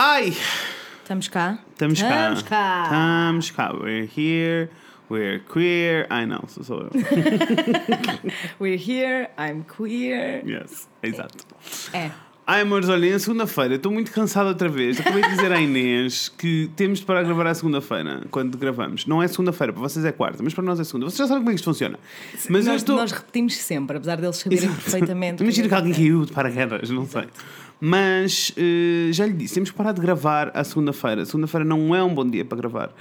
Ai! Estamos cá? Estamos cá. Estamos cá. Estamos cá. We're here. We're queer. Ai não, sou só eu. We're here, I'm queer. yes, exato. É. Ai, amores, olhem, é segunda-feira, estou muito cansado outra vez. Acabei de dizer à Inês que temos de parar de gravar à segunda-feira, quando gravamos. Não é segunda-feira, para vocês é quarta, mas para nós é segunda. Vocês já sabem como é que isto funciona. Mas nós, estou. nós repetimos sempre, apesar deles saberem Exato. perfeitamente. Imagina que alguém caiu de paraquedas, não sei. Mas eh, já lhe disse, temos que parar de gravar à segunda-feira. Segunda-feira não é um bom dia para gravar.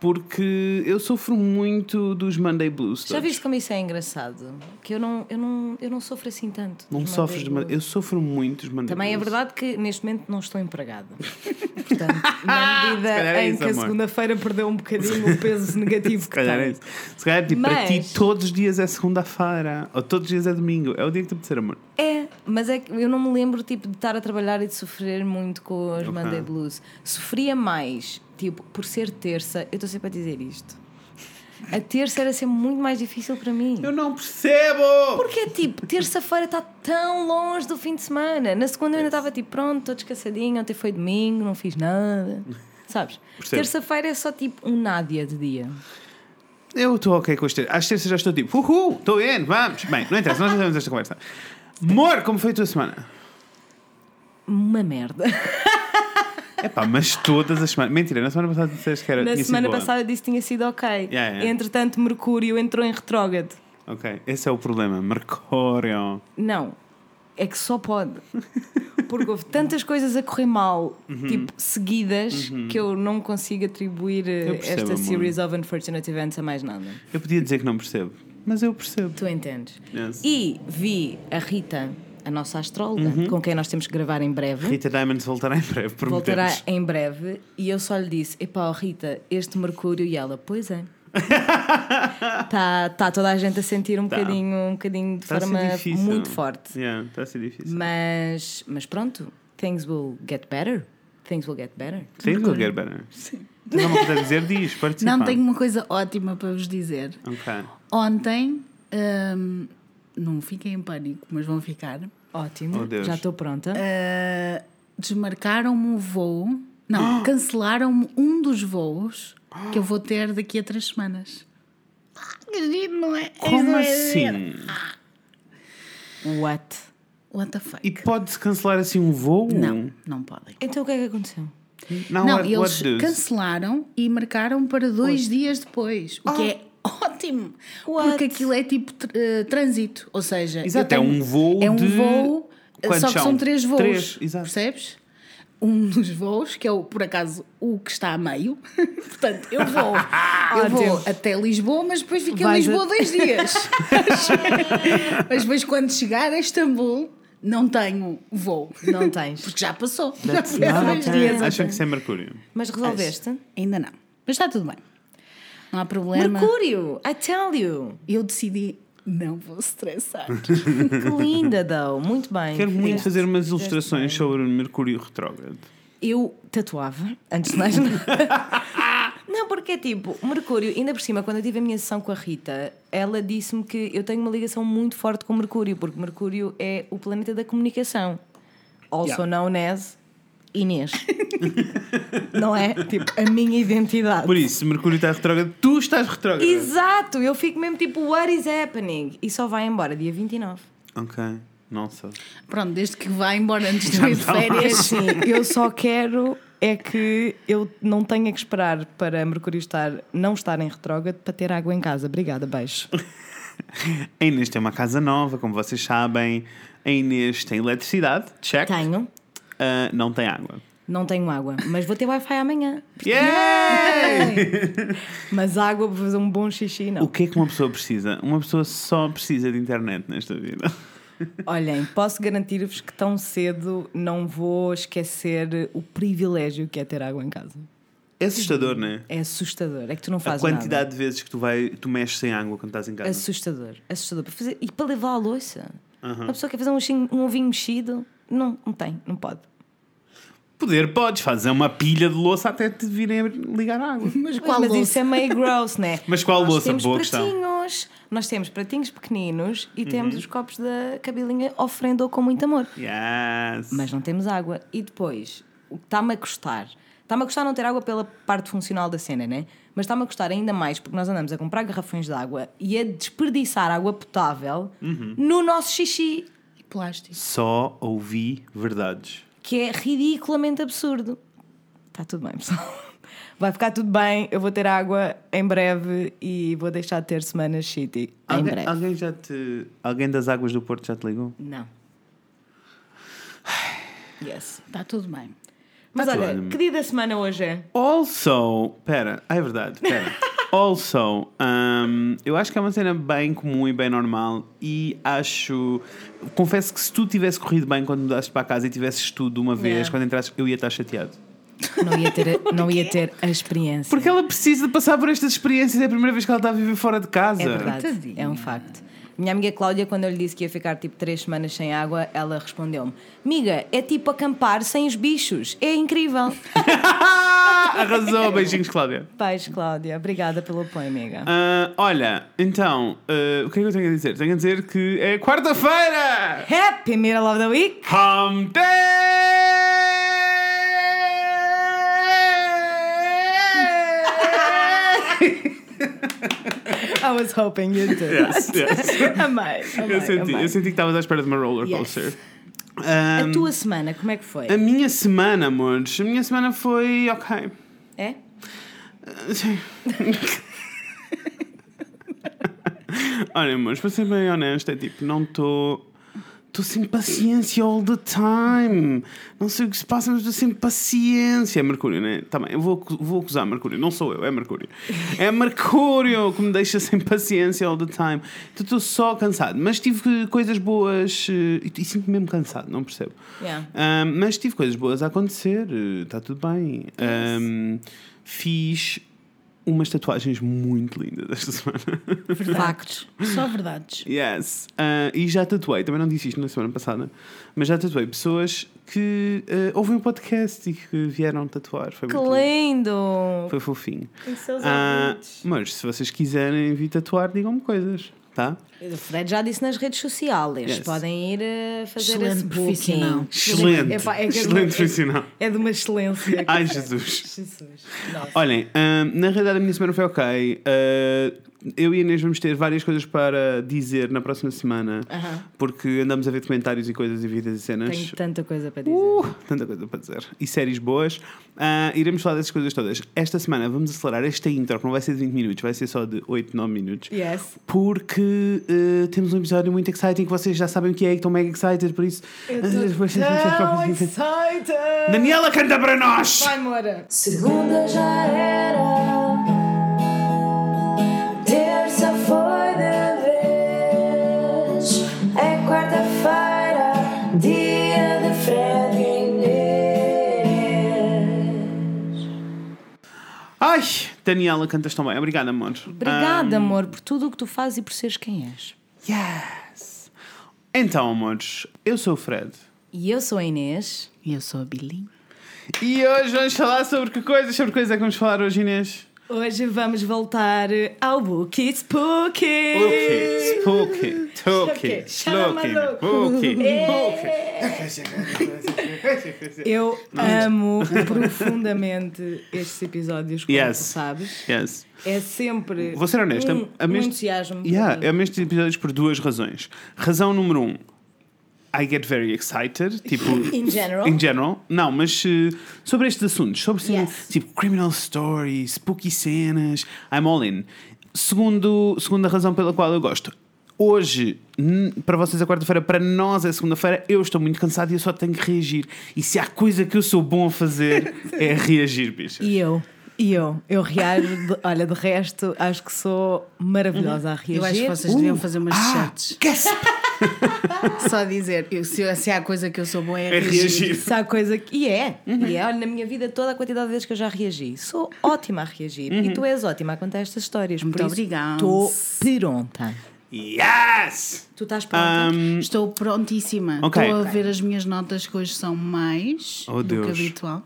Porque eu sofro muito dos Monday Blues. Já viste como isso é engraçado? Que eu não, eu não, eu não sofro assim tanto. Não sofres de Eu sofro muito dos Monday Também é Blues. verdade que neste momento não estou empregada. Portanto, na medida é em isso, que a amor. segunda-feira perdeu um bocadinho o peso negativo que calhar tem. é isso. Se calhar, tipo, para ti, Mas- todos os dias é segunda-feira. Ou todos os dias é domingo. É o dia que te apetecer, amor. É, mas é que eu não me lembro tipo, de estar a trabalhar e de sofrer muito com os Ok. Monday Blues. Sofria mais, tipo, por ser terça, eu estou sempre a dizer isto. A terça era sempre muito mais difícil para mim. Eu não percebo! Porque, tipo, terça-feira está tão longe do fim de semana. Na segunda eu ainda estava tipo, pronto, estou descansadinho, ontem foi domingo, não fiz nada. Sabes? Terça-feira é só tipo um nádia de dia. Eu estou ok com as terças. Às terças já estou tipo, uhul, estou in, vamos. Bem, não interessa, nós já temos esta conversa. Amor, como foi a tua semana? Uma merda. Epá, mas todas as semanas. Mentira, na semana passada disseste que era. Na semana passada disse que tinha sido ok. Yeah, yeah. Entretanto, Mercúrio entrou em retrógrado. Ok, esse é o problema. Mercúrio. Não, é que só pode. Porque houve tantas coisas a correr mal, Uhum. tipo, seguidas, que eu não consigo atribuir eh, esta amor. series of unfortunate events a mais nada. Eu podia dizer que não percebo, mas eu percebo. Tu entendes? Yes. E vi a Rita, a nossa astróloga, com quem nós temos que gravar em breve. Uhum. Rita Diamonds voltará em breve, Voltará prometemos. em breve e eu só lhe disse: Epá, ó, Rita, este Mercúrio e ela, pois é. Está tá toda a gente a sentir um Tá. bocadinho, um bocadinho de Está ser forma muito forte. Yeah, está a ser difícil. Mas, mas pronto, things will get better. Things will get better. Sim, will get better. Sim. Não me puder dizer, diz, participa. Não tenho uma coisa ótima para vos dizer. Ok. Ontem, hum, não fiquem em pânico, mas vão ficar. Ótimo, Oh, Deus. já estou pronta. Uh, Desmarcaram-me o voo. Não, cancelaram-me um dos voos que eu vou ter daqui a três semanas. Ah, não é? Como é assim? What? What the fuck? E pode-se cancelar assim um voo? Não, não podem. Então o que é que aconteceu? Não, Não, what, eles what cancelaram e marcaram para dois dias depois, o que é ótimo, What? porque aquilo é tipo eh, trânsito, ou seja, Exato, é tenho- um voo é um de- voo, Quantos só que são? são três voos, Três, exato. percebes? Um dos voos, que é o, por acaso o que está a meio, portanto, eu vou, eu vou até Lisboa, mas depois fico em Lisboa a- dois dias. mas depois quando chegar a Istambul, não tenho voo, Não tens. porque já passou. That's Já foi dois okay. dias. Acham que isso é Mercúrio? Mas resolveste? Ainda não. Mas está tudo bem. Não há problema. Mercúrio, I tell you. Eu decidi, não vou estressar. Que linda, though. Muito bem. Quero muito fazer umas ilustrações sobre o Mercúrio retrógrado. Eu tatuava, antes de mais. Não, porque é tipo, Mercúrio, ainda por cima, quando eu tive a minha sessão com a Rita, ela disse-me que eu tenho uma ligação muito forte com Mercúrio, porque Mercúrio é o planeta da comunicação. Also Yeah. known as Inês. Não é? Tipo, a minha identidade. Por isso, se Mercúrio está retrógrado, tu estás retrógrado. Exato! Eu fico mesmo tipo, what is happening? E só vai embora dia 29. Ok, nossa. Pronto, desde que vá embora antes de ir de. É férias. assim, eu só quero é que eu não tenha que esperar para Mercúrio estar, não estar em retrógrado para ter água em casa. Obrigada, beijo. A Inês tem uma casa nova, como vocês sabem. A Inês tem eletricidade, check. Tenho, Ah, não tem água. não tenho água, mas vou ter Wi-Fi amanhã. Yay! Mas água para fazer um bom xixi, o não. que é que uma pessoa precisa? Uma pessoa só precisa de internet nesta vida. Olhem, posso garantir-vos que tão cedo não vou esquecer o privilégio que é ter água em casa. É assustador, não é? É assustador. É que tu não A fazes quantidade nada. de vezes que tu, vai, tu mexes sem água quando estás em casa. Assustador. Assustador. Para fazer... E para levar a louça. Uma pessoa quer fazer um, um ovinho mexido, não, não tem, não pode. Poder, podes fazer uma pilha de louça até te virem a ligar a água. Mas qual mas louça? isso é meio gross, né? Mas qual Nós louça? temos Boa questão. pratinhos, nós temos pratinhos pequeninos e Uhum. temos os copos da cabelinha ofrendou com muito amor. Yes. Mas não temos água. E depois, o que está-me a custar. Está-me a custar não ter água pela parte funcional da cena, né? Mas está-me a custar ainda mais porque nós andamos a comprar garrafões de água e a desperdiçar água potável no nosso xixi, plástico. Só ouvi verdades. que é ridiculamente absurdo. Está tudo bem, pessoal. Vai ficar tudo bem, eu vou ter água em breve e vou deixar de ter semanas shitty em Alguém, breve. alguém já te. Alguém das águas do Porto já te ligou? Não. Yes. Está tudo bem. Mas Tá olha, que dia da semana hoje é? Also, pera, ah, é verdade, pera. Also, um, eu acho que é uma cena bem comum e bem normal e acho. Confesso que se tudo tivesse corrido bem quando mudaste para casa e tivesses tudo de uma vez, Yeah. quando entraste, eu ia estar chateado. Não ia ter, não ia ter a experiência. Porque ela precisa de passar por estas experiências, é a primeira vez que ela está a viver fora de casa. É verdade, Tadinha. é um facto. Minha amiga Cláudia, quando eu lhe disse que ia ficar tipo três semanas sem água, ela respondeu-me: Miga, é tipo acampar sem os bichos. É incrível. Arrasou, beijinhos, Cláudia. Paz, Cláudia. Obrigada pelo apoio, amiga. Ah, olha, então, ah, o que é que eu tenho a dizer? Tenho a dizer que é quarta-feira! Happy Middle of the Week! Hum Day! I was hoping you'd do Yes, yes. amei, amei, Eu senti, amei. eu senti que estavas à espera de uma roller Yes. coaster. A Um, tua semana, como é que foi? a minha semana, amores, a minha semana foi ok. É? Sim. Olha, amores, para ser bem honesto, é tipo, não estou. Estou sem paciência all the time. Não sei o que se passa, mas estou sem paciência. É Mercúrio, né? Tá bem, eu vou, vou acusar Mercúrio. Não sou eu, é Mercúrio. É Mercúrio que me deixa sem paciência all the time. Então estou só cansado. Mas tive coisas boas eh, e, e sinto-me mesmo cansado, não percebo. Yeah. Ahm, mas tive coisas boas a acontecer, está tudo bem. Ahm, fiz umas tatuagens muito lindas esta semana. Factos. Só verdades. yes. Ah, e já tatuei, também não disse isto na semana passada, mas já tatuei pessoas que ah, ouvem o podcast e que vieram tatuar. Foi Que muito lindo. lindo! Foi fofinho. Em seus ouvidos. mas se vocês quiserem vir tatuar, digam-me coisas, tá? O Fred já disse nas redes sociais. Yes. Podem ir a fazer Excelente esse profissional. booking. Excelente. É é Excelente de- profissional. É de uma excelência. Ai, Jesus. Jesus. Olhem, hum, na realidade a minha semana foi ok. Uh, eu e a Inês vamos ter várias coisas para dizer na próxima semana, porque andamos a ver comentários e coisas e vidas e cenas. Tenho tanta coisa para dizer. Uh, tanta coisa para dizer. E séries boas. Ah, iremos falar dessas coisas todas. Esta semana vamos acelerar esta intro, que não vai ser de 20 minutos, vai ser só de 8, 9 minutos. Yes. Porque uh, temos um episódio muito exciting que vocês já sabem o que é e que estão mega excited, por isso. Eu Depois- estou tão excited! Daniela canta para nós! Vai, Mora! Segunda já era, Ai, Daniela, cantas tão bem. Obrigada, amor. Obrigada, amor, por tudo o que tu fazes e por seres quem és. Yes! Então, amores, eu sou o Fred. E eu sou a Inês. E eu sou a Billy. E hoje vamos falar sobre que coisas? Sobre coisas é que vamos falar hoje, Inês? Hoje vamos voltar ao Bookie Spooky. Spooky, spooky, tooky, Chama slooky, maluco. booky, Eu amo profundamente estes episódios, como Yes. tu sabes. Yes. É sempre Vou ser honesta, um, um entusiasmo. Yeah, amo estes episódios por duas razões. Razão número um, I get very excited. Tipo, In general. In general. Não, mas eh, sobre estes assuntos, sobre Yes. tipo criminal stories, spooky cenas, I'm all in. Segundo, segunda razão pela qual eu gosto. Hoje, para vocês é quarta-feira, para nós é segunda-feira, eu estou muito cansado e eu só tenho que reagir. E se há coisa que eu sou bom a fazer é reagir, bicho. E eu, e eu, eu reajo, de- olha, de resto, acho que sou maravilhosa a reagir. Eu acho que vocês deviam fazer umas Ah, chats. Só dizer, eu- se, se há coisa que eu sou bom é, É reagir. reagir. Se há coisa que. E é, e é, olha, na minha vida toda a quantidade de vezes que eu já reagi. Sou ótima a reagir. E tu és ótima a contar estas histórias. Muito por obrigada. Estou pronta. Yes! Tu estás pronta? Um, Estou prontíssima. Ok. Estou a Ok. ver as minhas notas que hoje são mais Oh, do que Deus. habitual.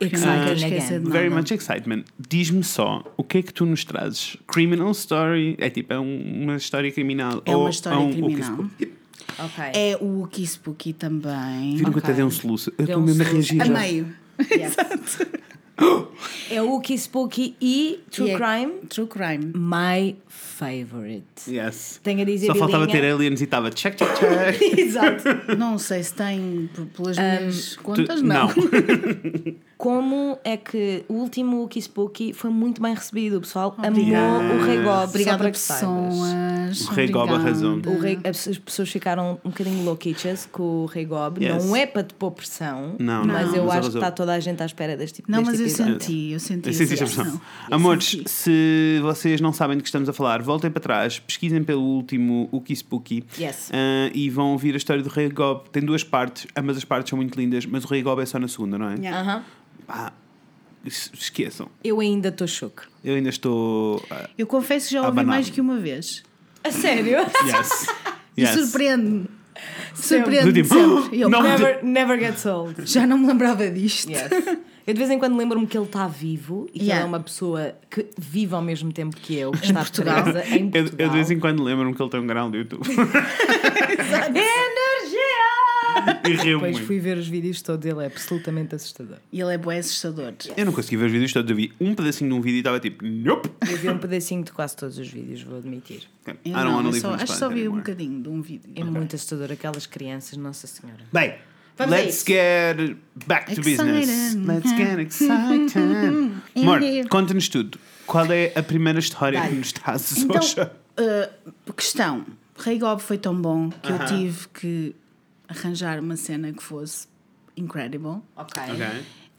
Esquecer again. Very much excitement. Diz-me só, o que é que tu nos trazes? Criminal story? É tipo, é um- uma história criminal? É ou uma história é um- criminal. o que- Ok. É o Wookie Spooky também. Viram que eu até dei um soluço. Eu Deu estou um mesmo a reagir. A meio. Yes. é o Wookie Spooky e True E é- Crime. True Crime. My favorite. Yes. Tenho a dizer, Só faltava ter aliens e estava check, check, check. Exato. Não sei se tem pelas Um, minhas Tu- contas, não. Como é que o último Wookie Spooky foi muito bem recebido. O pessoal Obrigada. amou o Rei Gob. Obrigada, para que saibas. pessoas. O Rei Gob arrasou. O rei, as as pessoas ficaram um bocadinho louquichas com o Rei Gob. Yes. Não é para te pôr pressão, Não, mas não, eu mas acho que está toda a gente à espera deste tipo Não, deste mas eu episódio. senti, eu senti. Eu senti essa essa pressão. Amores, senti. se vocês não sabem do que estamos a falar, voltem para trás, pesquisem pelo último Uki Spooky Yes. ah, e vão ouvir a história do Rei Gob. Tem duas partes, ambas as partes são muito lindas, mas o Rei Gob é só na segunda, não é? Yeah. Pá, es- esqueçam. Eu ainda estou choque. Eu ainda estou. ah, Eu confesso que já ouvi mais que uma vez. A sério? yes. E yes. surpreende-me. Do Surpreende-me tipo, sempre. Eu never, never gets old. já não me lembrava disto. Yes. Eu de vez em quando lembro-me que ele está vivo e que Yeah. ele é uma pessoa que vive ao mesmo tempo que eu, que está Portugal. presa em Eu, Portugal. eu de vez em quando lembro-me que ele tem um canal do YouTube. Energia! e Depois muito. fui ver os vídeos todos, ele é absolutamente assustador. E ele é bué assustador. Eu não consegui ver os vídeos todos. Eu vi um pedacinho de um vídeo e estava tipo, nope. Eu vi um pedacinho de quase todos os vídeos, vou admitir. Okay. Eu I don't não, eu só, acho que só vi um anymore. bocadinho de um vídeo. É muito assustador, aquelas crianças, Nossa Senhora. Bem, Vamos let's isso. get back to business. Let's get excited. Amor, conta-nos tudo. Qual é a primeira história que nos trazes Então, hoje? uh, questão. Rei Gob foi tão bom que Aham. eu tive que arranjar uma cena que fosse incredible. Ok. Ok.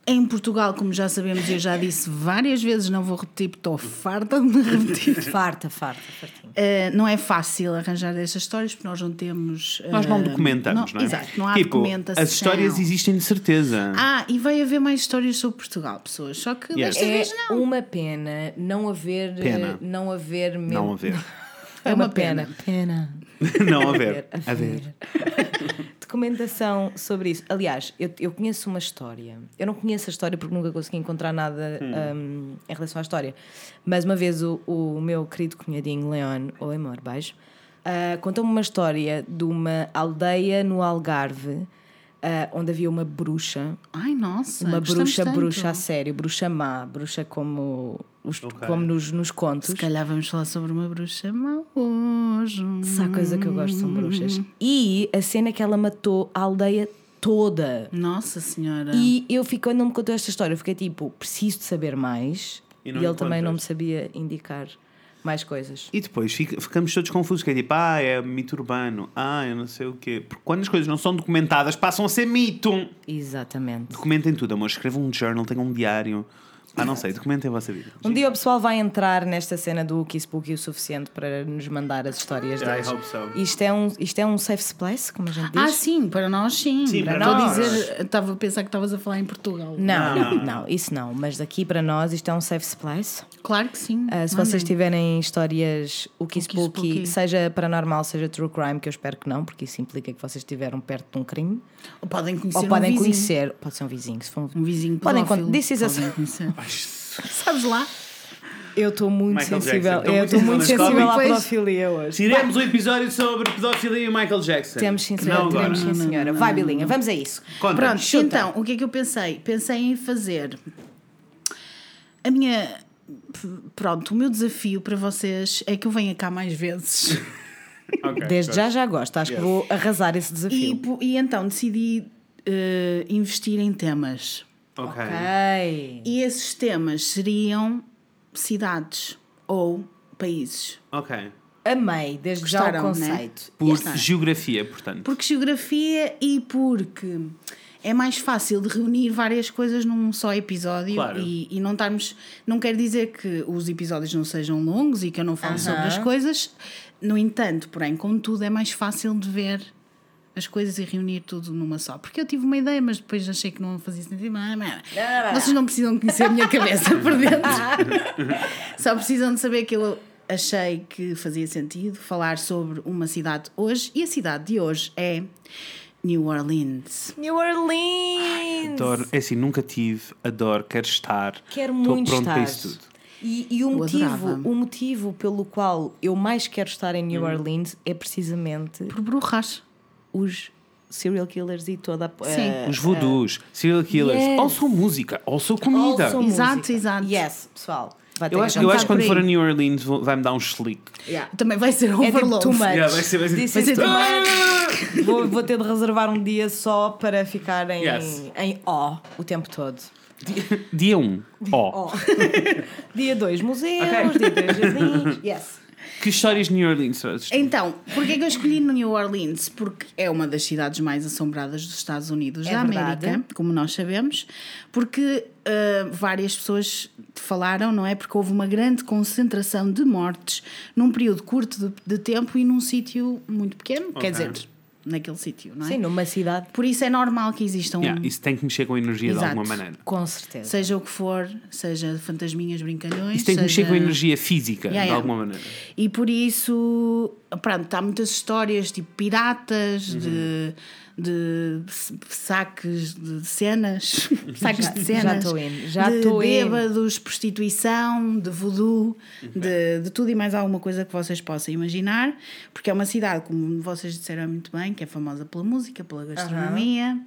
Em Portugal, como já sabemos, eu já disse várias vezes, não vou repetir porque estou farta de me repetir. Farta, farta, fartinho. Uh, não é fácil arranjar estas histórias porque nós não temos. Nós não uh, documentamos, não, é? Exato, não há tipo, documentação. As histórias existem de certeza. Ah, e vai haver mais histórias sobre Portugal, pessoas. Só que Yes. desta É vez não. uma pena não haver. Pena. eh, Não haver. mesmo- Não a ver. É uma pena. Pena. não a ver. A A ver. Documentação sobre isso. Aliás, eu, eu conheço uma história. Eu não conheço a história porque nunca consegui encontrar nada um, em relação à história. Mas uma vez o, o meu querido cunhadinho Leon, ou amor, beijo, ah, contou-me uma história de uma aldeia no Algarve ah, onde havia uma bruxa. Ai, nossa. Uma bruxa, tanto. bruxa a sério, bruxa má, bruxa como, os, Ok. como nos, nos contos. Se calhar vamos falar sobre uma bruxa má hoje. Se há coisa que eu gosto são bruxas. E a cena é que ela matou a aldeia toda. Nossa Senhora. E eu fico, quando me contou esta história, eu fiquei tipo, preciso de saber mais. E E, ele também não me encontras. sabia indicar mais coisas. E depois fica- ficamos todos confusos, que é tipo, ah, é mito urbano, ah, eu não sei o quê. Porque quando as coisas não são documentadas, passam a ser mito. Exatamente. Documentem tudo, amor. Escrevam um journal, tenham um diário. Ah, não sei, documentem a vossa vida. Um dia o pessoal vai entrar nesta cena do Wookie Spooky o suficiente para nos mandar as histórias I deles. hope so. Isto é, um, isto é um safe place, como a gente diz? Ah, sim, para nós sim. Sim, para Estou a nós. dizer, estava a pensar que estavas a falar em Portugal. Não, Não, não, isso não. Mas daqui para nós isto é um safe place. Claro que sim. Uh, se Mandem. vocês tiverem histórias Spooky, Spooky. seja paranormal, seja true crime, que eu espero que não, porque isso implica que vocês estiveram perto de um crime. Ou podem conhecer Ou podem um vizinho. conhecer, pode ser um vizinho, se for um Um vizinho Podem pedófilo. con- this is a- Sabes lá? Eu estou muito Michael sensível, Jackson. eu estou muito muito sensível à pedofilia hoje. Tiremos um episódio sobre pedofilia e Michael Jackson. Temos sim, Não senhora, agora. temos sim, senhora. Vai, Bilinha, vamos a isso. Conta. Pronto, chuta. então, o que é que eu pensei? Pensei em fazer a minha. Pronto, o meu desafio para vocês é que eu venha cá mais vezes. Ok, Desde gosto. já já gosto, acho que vou arrasar esse E, desafio. po- e então decidi eh, investir em temas. Ok. Ok. E esses temas seriam cidades ou países. Ok. Amei, desde já o Gostaram, né? conceito. Por Está. geografia, portanto. Porque geografia e porque é mais fácil de reunir várias coisas num só episódio Claro. e, e não estarmos. Não quer dizer que os episódios não sejam longos e que eu não falo sobre as coisas. No entanto, porém, contudo, é mais fácil de ver as coisas e reunir tudo numa só. Porque eu tive uma ideia, mas depois achei que não fazia sentido. Vocês não precisam conhecer a minha cabeça por dentro. Só precisam de saber que eu achei que fazia sentido falar sobre uma cidade hoje. E a cidade de hoje é New Orleans. New Orleans! Adoro. É assim, nunca tive, adoro, quero estar. Quero Estou muito pronto estar. para isso tudo. E, e o, Eu motivo, adorava. o motivo pelo qual eu mais quero estar em New Hum. Orleans é precisamente Por Brujas. Os serial killers e toda a. Sim. eh, Os voodoos, serial killers, Yes. also música, also comida. also Exato, música. exato. Yes, pessoal. Vai Eu acho, eu acho que quando for a. New Orleans vai-me dar um slick. Yeah. Também vai ser É tipo overload. too much. Yeah, vai ser- vai ser- vai ser much. vou, vou ter de reservar um dia só para ficar em, Yes. em ó o tempo todo. Dia 1, um, ó. Ó. dia 2, museus. Ok. Dia 3, jardins. Yes. Que histórias de New Orleans trazes? Então, porquê que eu escolhi New Orleans? Porque é uma das cidades mais assombradas dos Estados Unidos É da verdade. América, como nós sabemos, porque ah, várias pessoas falaram, não é? Porque houve uma grande concentração de mortes num período curto de, de tempo e num sítio muito pequeno, quer Ok. dizer, naquele sítio, não é? Sim, numa cidade. Por isso é normal que existam, Yeah, isso tem que mexer com a energia Exato. de alguma maneira. Com certeza. seja o que for, seja fantasminhas, brincalhões. Isso tem que mexer seja- com a energia física, Yeah, de yeah. alguma maneira. E por isso, pronto, há muitas histórias tipo piratas, Uhum. de, de saques de cenas, de Já- cenas, já tô in, já de tô in. bêbados, prostituição, de voodoo, de, de tudo e mais alguma coisa que vocês possam imaginar, porque é uma cidade, como vocês disseram muito bem, que é famosa pela música, pela gastronomia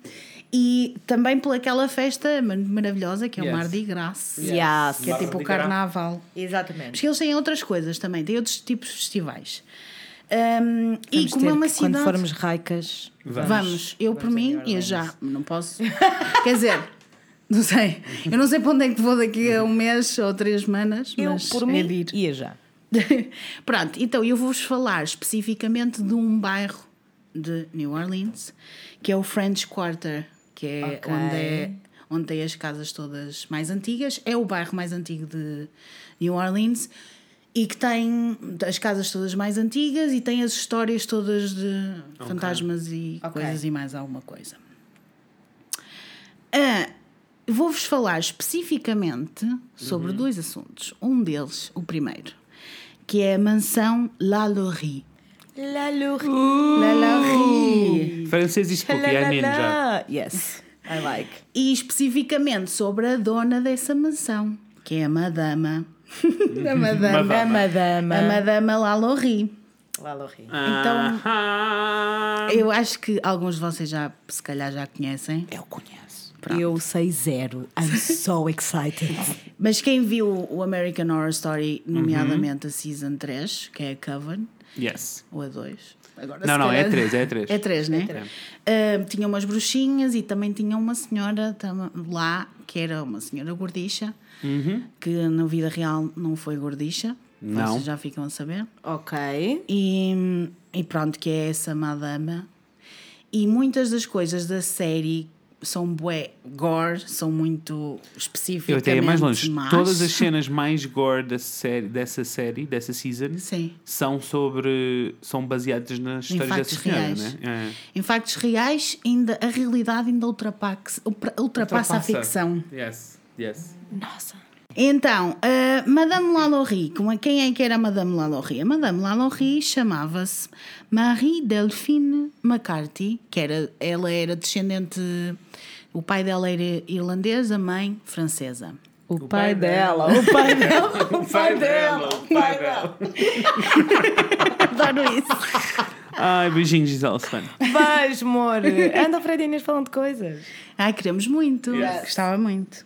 e também pela aquela festa mar- maravilhosa que é Yes. o Mardi Gras, Yes. que é tipo o carnaval. Exatamente. Porque eles têm outras coisas também, têm outros tipos de festivais. Um, e Vamos como ter é uma que, cidade. Quando formos raicas. Vamos, eu por Vamos a mim ia já, não posso. Quer dizer, não sei. Eu não sei para onde é que vou daqui a um mês ou três semanas, Eu, mas por é mim, de ir. ia já. Pronto, então eu vou-vos falar especificamente de um bairro de New Orleans, que é o French Quarter, que é Ok. onde é onde tem as casas todas mais antigas, é o bairro mais antigo de New Orleans e que tem as casas todas mais antigas e tem as histórias todas de fantasmas e Ok. coisas e mais alguma coisa. Ah, Vou-vos falar especificamente sobre dois assuntos. Um deles, o primeiro, que é a mansão La Laurie. La Laurie. La Laurie. Francês e é ninja. Yes, I like. E especificamente sobre a dona dessa mansão, que é a madama. a madama. A madama. A madama La Laurie. La Laurie. Então, Ah, eu acho que alguns de vocês já, se calhar, já conhecem. eu conheço. Eu sei zero. I'm so excited. Mas quem viu o American Horror Story, nomeadamente a Season 3, que é a Coven, Yes. ou a 2. Agora, Não, não, é calhar- 3, é 3. É 3, né? Ah, tinha umas bruxinhas e também tinha uma senhora lá, que era uma senhora gordicha, que na vida real não foi gordicha. Não. Vocês já ficam a saber. ok. E, e pronto, que é essa madama. E muitas das coisas da série são bué gore, são muito específicas. Eu até ia mais longe. Todas as cenas mais gore da série, dessa série, dessa season, Sim. são sobre. são baseadas nas histórias dessa senhora, reais. né? Em factos reais, ainda, a realidade ainda ultrapassa, ultrapassa a ficção. É. Yes, yes. Nossa. Então, a Madame Lalaurie, como é- quem é que era Madame Lalaurie? A Madame Lalaurie chamava-se Marie Delphine McCarthy, que era, ela era descendente, o pai dela era irlandês, a mãe francesa. O, pai pai dela. dela. O pai dela. O pai dela, o pai dela. Adoro isso. Ai, beijinhos, Gisele Stefano. Vais, amor. Anda, Fred Inês falando de coisas. Ai, queremos muito. Yes. Gostava muito.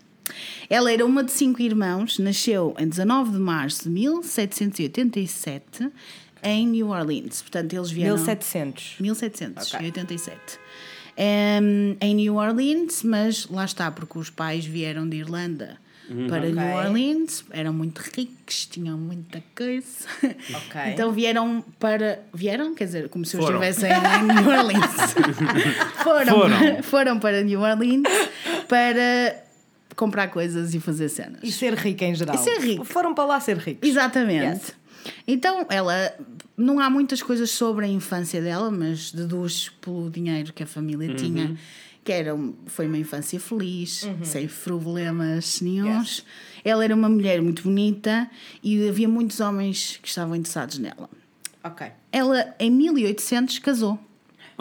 Ela era uma de cinco irmãos, nasceu em 19 de março de 1787 em New Orleans. Portanto, eles vieram. 1700. 1787. Em, em New Orleans, mas lá está, porque os pais vieram de Irlanda para Ok. New Orleans, eram muito ricos, tinham muita coisa. Ok. Então vieram para. Vieram? Quer dizer, como se eu estivesse em New Orleans. foram, Foram. foram para New Orleans para comprar coisas e fazer cenas. E ser rica em geral. E ser rico. Foram para lá ser ricos. Exatamente. Yes. Então, ela. Não há muitas coisas sobre a infância dela, mas deduz pelo dinheiro que a família tinha, que era, um- foi uma infância feliz, sem problemas nenhums. Ela era uma mulher muito bonita e havia muitos homens que estavam interessados nela. Ok. Ela, em 1800, casou.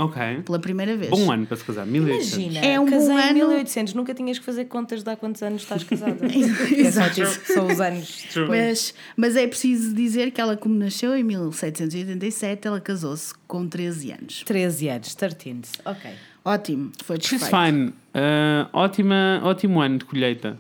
Ok. pela primeira vez. Bom ano para se casar. 1800. Imagina, É um casei bom em ano. 1800, nunca tinhas que fazer contas de há quantos anos estás casada. é só, tipo, são os anos. Mas, mas é preciso dizer que ela, como nasceu em 1787, ela casou-se com 13 anos. 13 anos, 13. Ok. Ótimo, foi She's perfeito. fine. Ah, ótima, ótimo ano de colheita.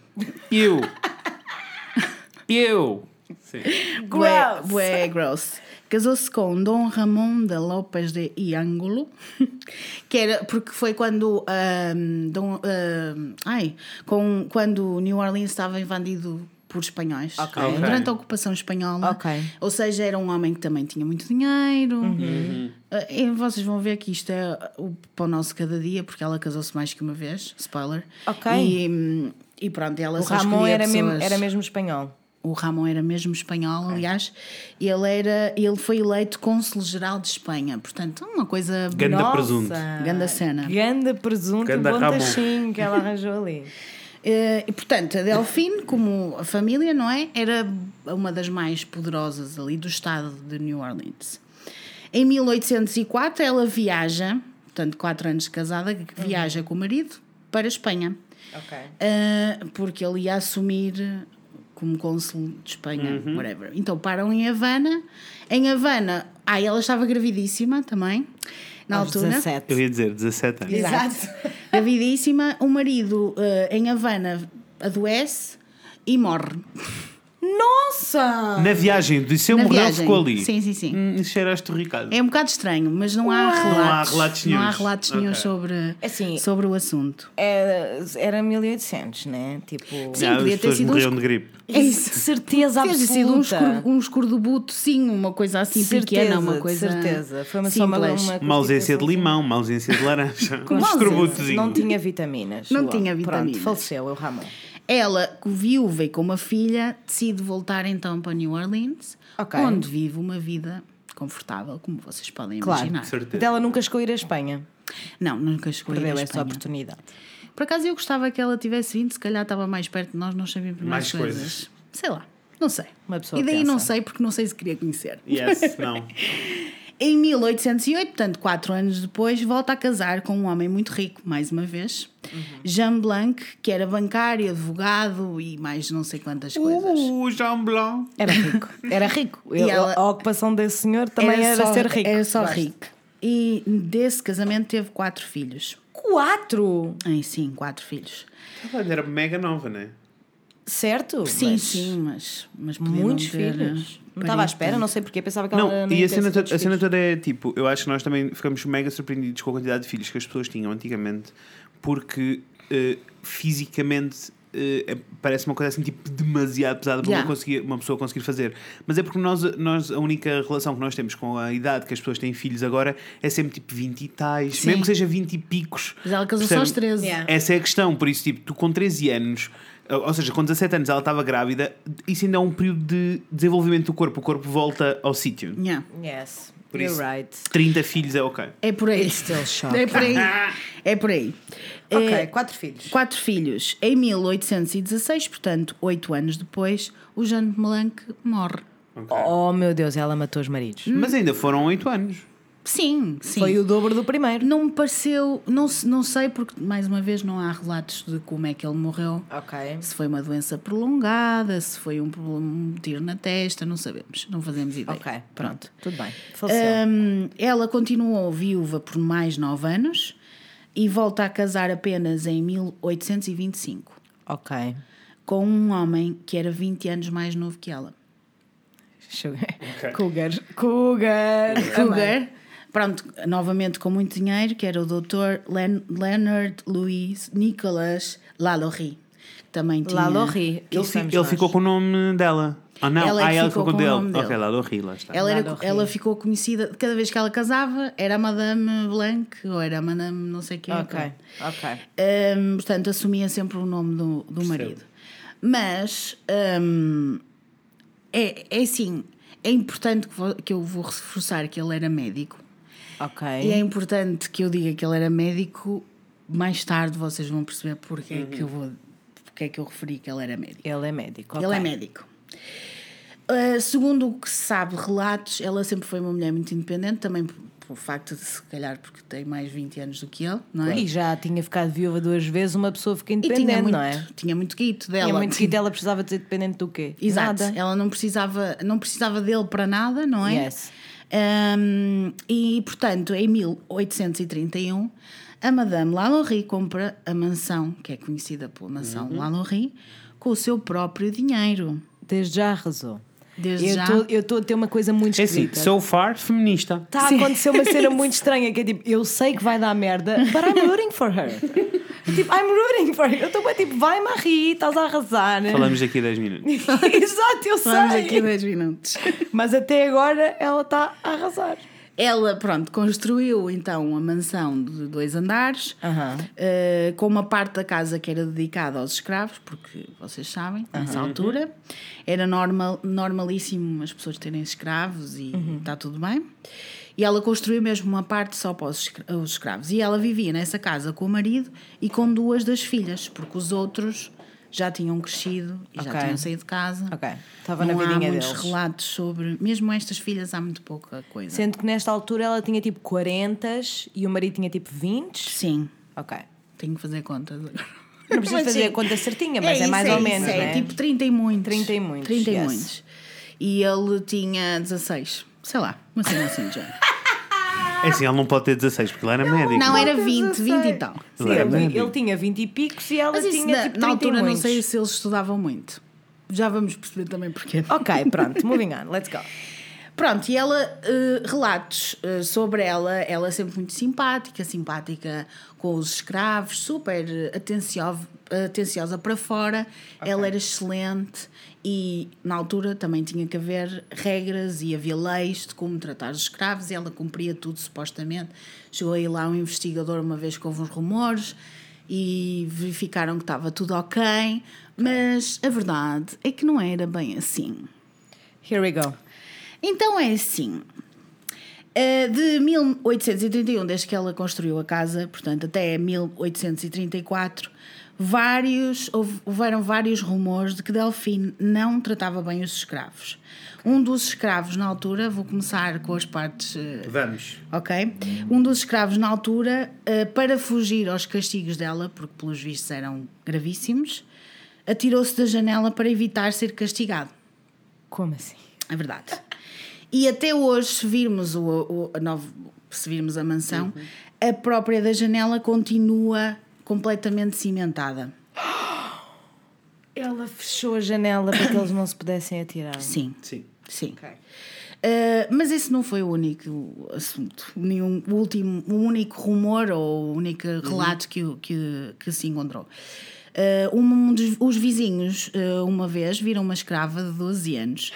Eu. Eu. Sim. Bué, Gross. bué gross. Casou-se com Dom Ramon de Lopes de Iangulo, que era porque foi quando ahm, Dom, ahm, ai, com, quando New Orleans estava invadido por espanhóis Ok. Ok. durante a ocupação espanhola. Ok. Ou seja, era um homem que também tinha muito dinheiro. Uhum. Ah, e vocês vão ver que isto é o para o nosso cada dia, porque ela casou-se mais que uma vez. Spoiler. Ok. E, e pronto, ela O só Ramon era mesmo, pessoas- era mesmo espanhol. O Ramon era mesmo espanhol, aliás, ele, era, ele foi eleito cônsul-geral de Espanha, portanto, uma coisa Ganda Nossa. presunto. Ganda cena. Ganda presunto, Ganda bom tachinho que ela arranjou ali. Eh, E, portanto, a Delfine, como a família, não é? Era uma das mais poderosas ali do estado de New Orleans. Em 1804, ela viaja, portanto, quatro anos de casada, que viaja com o marido para a Espanha. Ok. Uh, porque ele ia assumir como cônsul de Espanha, whatever. Então param em Havana. Em Havana, ah, ela estava gravidíssima também, na Aos altura. 17. Eu ia dizer 17 anos. Exato. Gravidíssima. O marido uh, em Havana adoece e morre. Nossa! Na viagem, de seu Na morreu, viagem. ficou ali. Sim, sim, sim. Hum, cheiraste Ricardo. É um bocado estranho, mas não há What? relatos. Não há relatos Não há nenhuns. relatos Ok. nenhums sobre, Assim, sobre o assunto. Era, era 1800, né? Tipo. Sim, Ah, podia as ter pessoas sido uns- morriam de gripe. É isso. Certeza Deve ter sido um, absoluta. escur, um escordobuto, sim, uma coisa assim pequena, uma de coisa. certeza. Foi uma, só uma, simples. uma Uma ausência de limão, uma ausência de laranja. Um escorbutozinho. Não tinha vitaminas. Não tinha vitaminas. Pronto, faleceu, é o Ramon. Ela, viúva e com uma filha, decide voltar então para New Orleans, Ok. onde vive uma vida confortável, como vocês podem Claro. imaginar. Certeza. Dela nunca chegou a ir à Espanha. Não, nunca chegou a ir Perdeu à essa Espanha. oportunidade. Por acaso eu gostava que ela tivesse vindo, se calhar estava mais perto de nós, nós sabíamos mais, Mais coisas. coisas. Sei lá, não sei. Uma pessoa e daí pensa. não sei, porque não sei se queria conhecer. Yes, não. Em 1808, portanto, quatro anos depois, volta a casar com um homem muito rico, mais uma vez, Jean Blanc, que era bancário, advogado e mais não sei quantas coisas. Uh, Jean Blanc. Era rico. Era rico. Ele- ela- A ocupação desse senhor também era, só, ser rico. Era só Gosto. rico. E desse casamento teve quatro filhos. Quatro! Ai, sim, quatro filhos. Era mega nova, não é? Certo? Sim, mas sim, mas, mas Muitos ter, filhos. Não estava à espera, não sei porque. Pensava que ela Não, e a cena, toda, a cena toda é tipo, eu acho que nós também ficamos mega surpreendidos com a quantidade de filhos que as pessoas tinham antigamente, porque eh, fisicamente é- parece uma coisa assim tipo demasiado pesada para Yeah. uma, conseguir- uma pessoa conseguir fazer. Mas é porque nós, nós, a única relação que nós temos com a idade que as pessoas têm filhos agora é sempre tipo 20 e tais, Sim. mesmo que seja 20 e picos. Mas ela casou só aos Percebe? 13. Yeah. Essa é a questão, por isso, tipo, tu com 13 anos, ou seja, com 17 anos ela estava grávida, isso ainda é um período de desenvolvimento do corpo, o corpo volta ao sítio. Yeah. Yes, Por you're isso- right. 30 filhos é ok. É por aí. It's still shocking. É por aí. É por aí. Ok, Eh, quatro filhos. Quatro filhos. Em 1816, portanto, oito anos depois, o Jean Blanc morre. Ok. Oh meu Deus, ela matou os maridos. Mas ainda foram 8 anos. Sim, sim. Foi o dobro do primeiro. Não me pareceu, não, não sei, porque mais uma vez não há relatos de como é que ele morreu. Ok. Se foi uma doença prolongada, se foi um, problema- um tiro na testa, não sabemos, não fazemos ideia. Ok, pronto. Tudo bem. Hum, ela continuou viúva por mais nove anos e volta a casar apenas em 1825 ok. com um homem que era 20 anos mais novo que ela. Sugar. Cougar. Cougar. Amei. Cougar, pronto, novamente com muito dinheiro, que era o Dr. Len Leonard Louis Nicholas Lalaurie. Também tinha. Lalaurie. Ele, fi- ele ficou com o nome dela. Ah, não? Ela é ah, ela ficou ficou com com o o nome dele. Ok, dele. lá está. Ela, era- Lalaurie. ela ficou conhecida, cada vez que ela casava, era a Madame Blanc, ou era a Madame não sei o quê. Ok, ok. Hum, portanto, assumia sempre o nome do, do marido. Mas hum, é, é assim, é importante que, vo- que eu vou reforçar que ele era médico. Ok. E é importante que eu diga que ele era médico. Mais tarde vocês vão perceber porque é que eu vou. Porque é que eu referi que ele era médico. Ele é médico. Ele ok. é médico. Uh, segundo o que se sabe, relatos, ela sempre foi uma mulher muito independente, também p- pelo facto de, se calhar, porque tem mais 20 anos do que ele, não é? E já tinha ficado viúva duas vezes, uma pessoa fica independente, muito, não é? tinha muito guito dela. Tinha muito que ela precisava de ser dependente do quê? Exato. Nada. Ela não precisava, não precisava dele para nada, não é? Yes. Um, e, portanto, em 1831, a Madame Lalaurie compra a mansão, que é conhecida pela mansão Uhum. Lalaurie, com o seu próprio dinheiro. Desde já arrasou. Desde eu já. tô- Eu estou a ter uma coisa muito É assim, so far, feminista. Está a acontecer uma cena muito estranha que é tipo, eu sei que vai dar merda, but I'm rooting for her. tipo, I'm rooting for her. Eu estou bem tipo, vai Marie, estás a arrasar. Falamos daqui a 10 minutos. Exato, eu Vamos sei. aqui 10 minutos. Mas até agora ela está a arrasar. Ela, pronto, construiu então uma mansão de dois andares, eh, com uma parte da casa que era dedicada aos escravos, porque vocês sabem, nessa altura era normal, normalíssimo as pessoas terem escravos e está tudo bem. E ela construiu mesmo uma parte só para os escravos. E ela vivia nessa casa com o marido e com duas das filhas, porque os outros já tinham crescido e Ok. já tinham saído de casa. Ok. Estava na Não há vidinha muitos deles. relatos sobre. Mesmo estas filhas, há muito pouca coisa. Sendo que nesta altura ela tinha tipo 40 e o marido tinha tipo 20. Sim, Ok. tenho que fazer contas agora. Não precisas Mas fazer sim. a conta certinha, mas é, isso, mais ou isso, menos, é, né? tipo 30 e muitos. 30 e muitos, 30 e yes. muitos. E ele tinha 16. Sei lá, uma cena assim de género. É assim, ele não pode ter 16 porque ele era médico. Não, era Mas 20, eu 20 sei. e tal. Sim, Ele ele, ele tinha 20 e picos e ela Mas tinha na, tipo 30 na altura não sei se eles estudavam muito. Já vamos perceber também porquê. Ok, pronto, moving on, let's go. Pronto, e ela, eh, relatos eh, sobre ela, ela é sempre muito simpática, simpática com os escravos, super eh, atencio, atenciosa para fora, ela era excelente e na altura também tinha que haver regras e havia leis de como tratar os escravos e ela cumpria tudo supostamente. Chegou aí lá um investigador uma vez houve uns rumores e verificaram que estava tudo ok, mas a verdade é que não era bem assim. Here we go. Então é assim. eh, De 1831, desde que ela construiu a casa, portanto até 1834, vários, houve- houveram vários rumores de que Delfim não tratava bem os escravos. Um dos escravos na altura, vou começar com as partes eh, Vamos. Ok? Um dos escravos na altura, eh, para fugir aos castigos dela, porque pelos vistos eram gravíssimos, atirou-se da janela para evitar ser castigado. Como assim? É verdade. E até hoje, se virmos, o, o- a novo, se virmos a mansão, a própria da janela continua completamente cimentada. Ela fechou a janela para que eles não se pudessem atirar. Sim, Sim. sim. Ok. Uh, mas esse não foi o único assunto, nenhum, o último, o único rumor ou o único relato que, o- que, que se encontrou. Uh, um dos, os vizinhos, uh, uma vez, viram uma escrava de 12 anos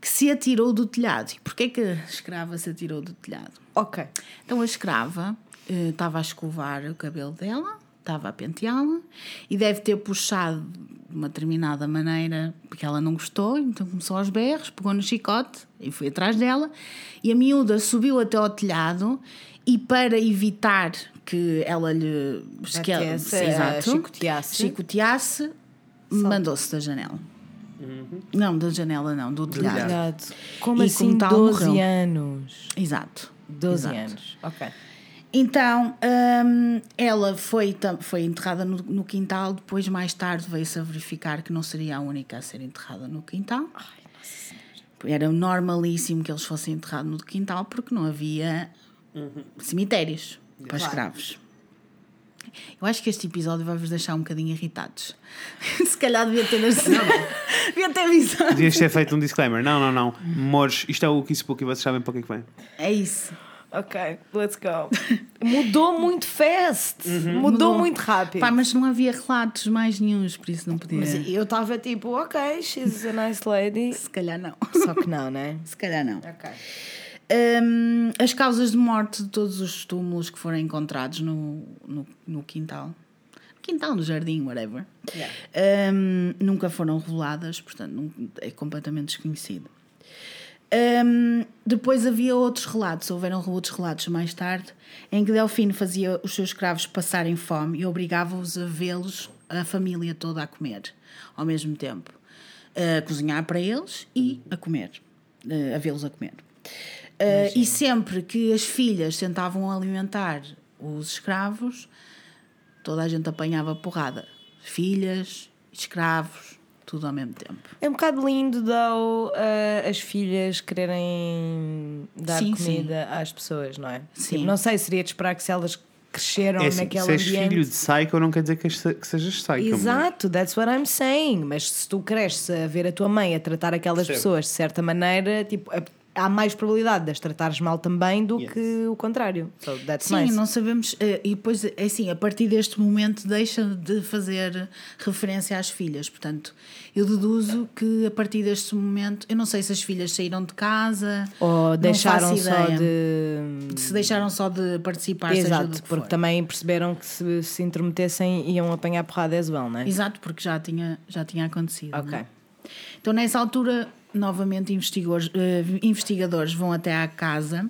que se atirou do telhado. E porquê que a escrava se atirou do telhado? Ok. Então a escrava estava a escovar o cabelo dela, estava a penteá-la e deve ter puxado de uma determinada maneira porque ela não gostou, então começou aos berros, pegou no chicote e foi atrás dela. E a miúda subiu até ao telhado e para evitar que ela lhe que ela- eh, chicoteasse. chicoteasse, mandou-se da janela. Não, da janela não, do telhado. Cuidado. Como E assim como tal, 12 morreu. anos? Exato. 12 Exato. anos. Ok. Então, hum, ela foi, foi enterrada no, no quintal, depois, mais tarde, veio-se a verificar que não seria a única a ser enterrada no quintal. Era normalíssimo que eles fossem enterrados no quintal porque não havia cemitérios para escravos. Eu acho que este episódio vai-vos deixar um bocadinho irritados. Se calhar devia ter, devia ter avisado. Devias ter feito um disclaimer. Não, não, não. Mores, isto é o que isso pouco e vocês sabem para o que é que vem. É isso. Ok, let's go. Mudou muito fast. Mudou, muito rápido. Pá, mas não havia relatos mais nenhums, por isso não podia. Mas eu estava tipo, ok, she's a nice lady. Se calhar não. Só que não, né? Se calhar não. Ok. Hum, as causas de morte de todos os túmulos que foram encontrados no, no, no quintal, quintal, no jardim, whatever, hum, nunca foram reveladas, portanto, é completamente desconhecido. Hum, depois havia outros relatos, houveram outros relatos mais tarde, em que Delfino fazia os seus escravos passarem fome e obrigava-os a vê-los, a família toda a comer ao mesmo tempo. A cozinhar para eles e a comer, a vê-los a comer. Uh, e sempre que as filhas tentavam alimentar os escravos, toda a gente apanhava porrada. Filhas, escravos, tudo ao mesmo tempo. É um bocado lindo, though, uh, as filhas quererem dar Sim, comida às pessoas, não é? Sim. Tipo, não sei, seria de esperar que se elas cresceram É assim, naquele se és ambiente. filho de psycho não quer dizer que, és- que sejas psycho. Exato, that's what I'm saying. Mas se tu cresces a ver a tua mãe a tratar aquelas Percebo. pessoas de certa maneira, tipo, é- há mais probabilidade de as tratares mal também do Yes. que o contrário. So that's Sim, nice. não sabemos. eh, E depois, é assim, a partir deste momento deixa de fazer referência às filhas. Portanto, eu deduzo que a partir deste momento, eu não sei se as filhas saíram de casa Ou deixaram só de. Se deixaram só de participar, seja do Exato, que porque for. também perceberam que se se intrometessem iam apanhar porrada as well, não é? Exato, porque já tinha, já tinha acontecido. Ok. não é? Então, nessa altura, novamente, investigadores, eh, investigadores vão até à casa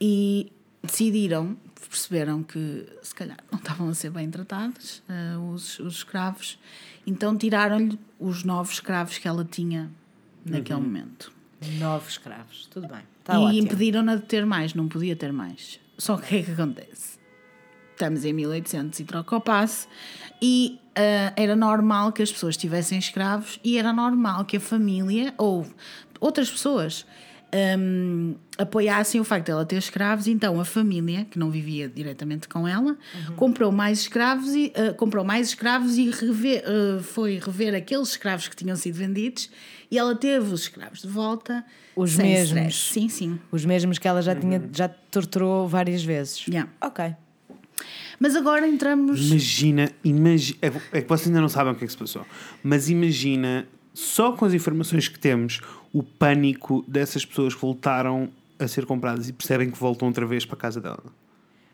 e decidiram, perceberam que se calhar não estavam a ser bem tratados, eh, os, os escravos, então tiraram-lhe os novos escravos que ela tinha naquele momento. Nove escravos, tudo bem. E Tá ótimo. impediram-na de ter mais, não podia ter mais. Só que o que é que acontece? Estamos em 1800 e troca o passe e ah, era normal que as pessoas tivessem escravos e era normal que a família ou outras pessoas hum, apoiassem o facto de ela ter escravos, então a família, que não vivia diretamente com ela, comprou mais escravos e ah, comprou mais escravos e reve- ah, foi rever aqueles escravos que tinham sido vendidos e ela teve os escravos de volta. Os sem mesmos. stress. Sim, sim. Os mesmos que ela já tinha, já torturou várias vezes. Yeah. Ok. Mas agora entramos. Imagina, imagi é, é que vocês ainda não sabem o que é que se passou, mas imagina, só com as informações que temos, o pânico dessas pessoas que voltaram a ser compradas e percebem que voltam outra vez para a casa dela.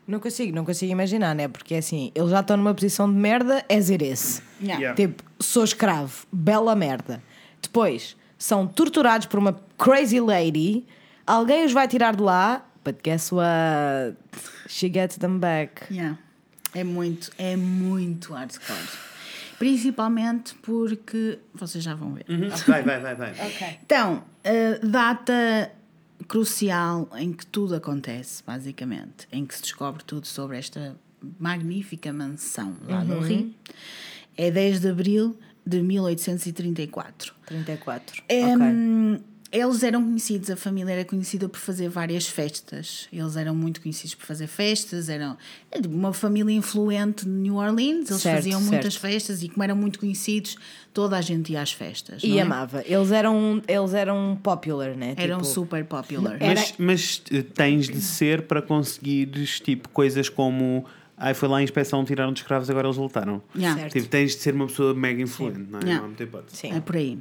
Não consigo, não consigo imaginar, né? Porque assim, eles já estão numa posição de merda, é dizer esse. Yeah. Yeah. Tipo, sou escravo, bela merda. Depois, são torturados por uma crazy lady, alguém os vai tirar de lá, but guess what? She gets them back. Yeah. É muito, é muito hardcore. Principalmente porque. Vocês já vão ver. Vai, vai, vai, vai. Então, a data crucial em que tudo acontece, basicamente, em que se descobre tudo sobre esta magnífica mansão lá no Rio, é 10 de abril de 1834. 34. É, Ok. hum, Eles eram conhecidos, a família era conhecida por fazer várias festas. Eles eram muito conhecidos por fazer festas, eram é uma família influente de New Orleans. Eles Certo, faziam muitas certo. festas e, como eram muito conhecidos, toda a gente ia às festas. E não é? amava. Eles eram, eles eram popular, né? Eram Tipo, super popular. Mas, mas eh, tens de ser para conseguires tipo coisas como ai foi lá a inspeção, tiraram de escravos, agora eles voltaram. Yeah. Tipo, tens de ser uma pessoa mega influente, não é? Yeah. Não há muita hipótese. Sim. É por aí.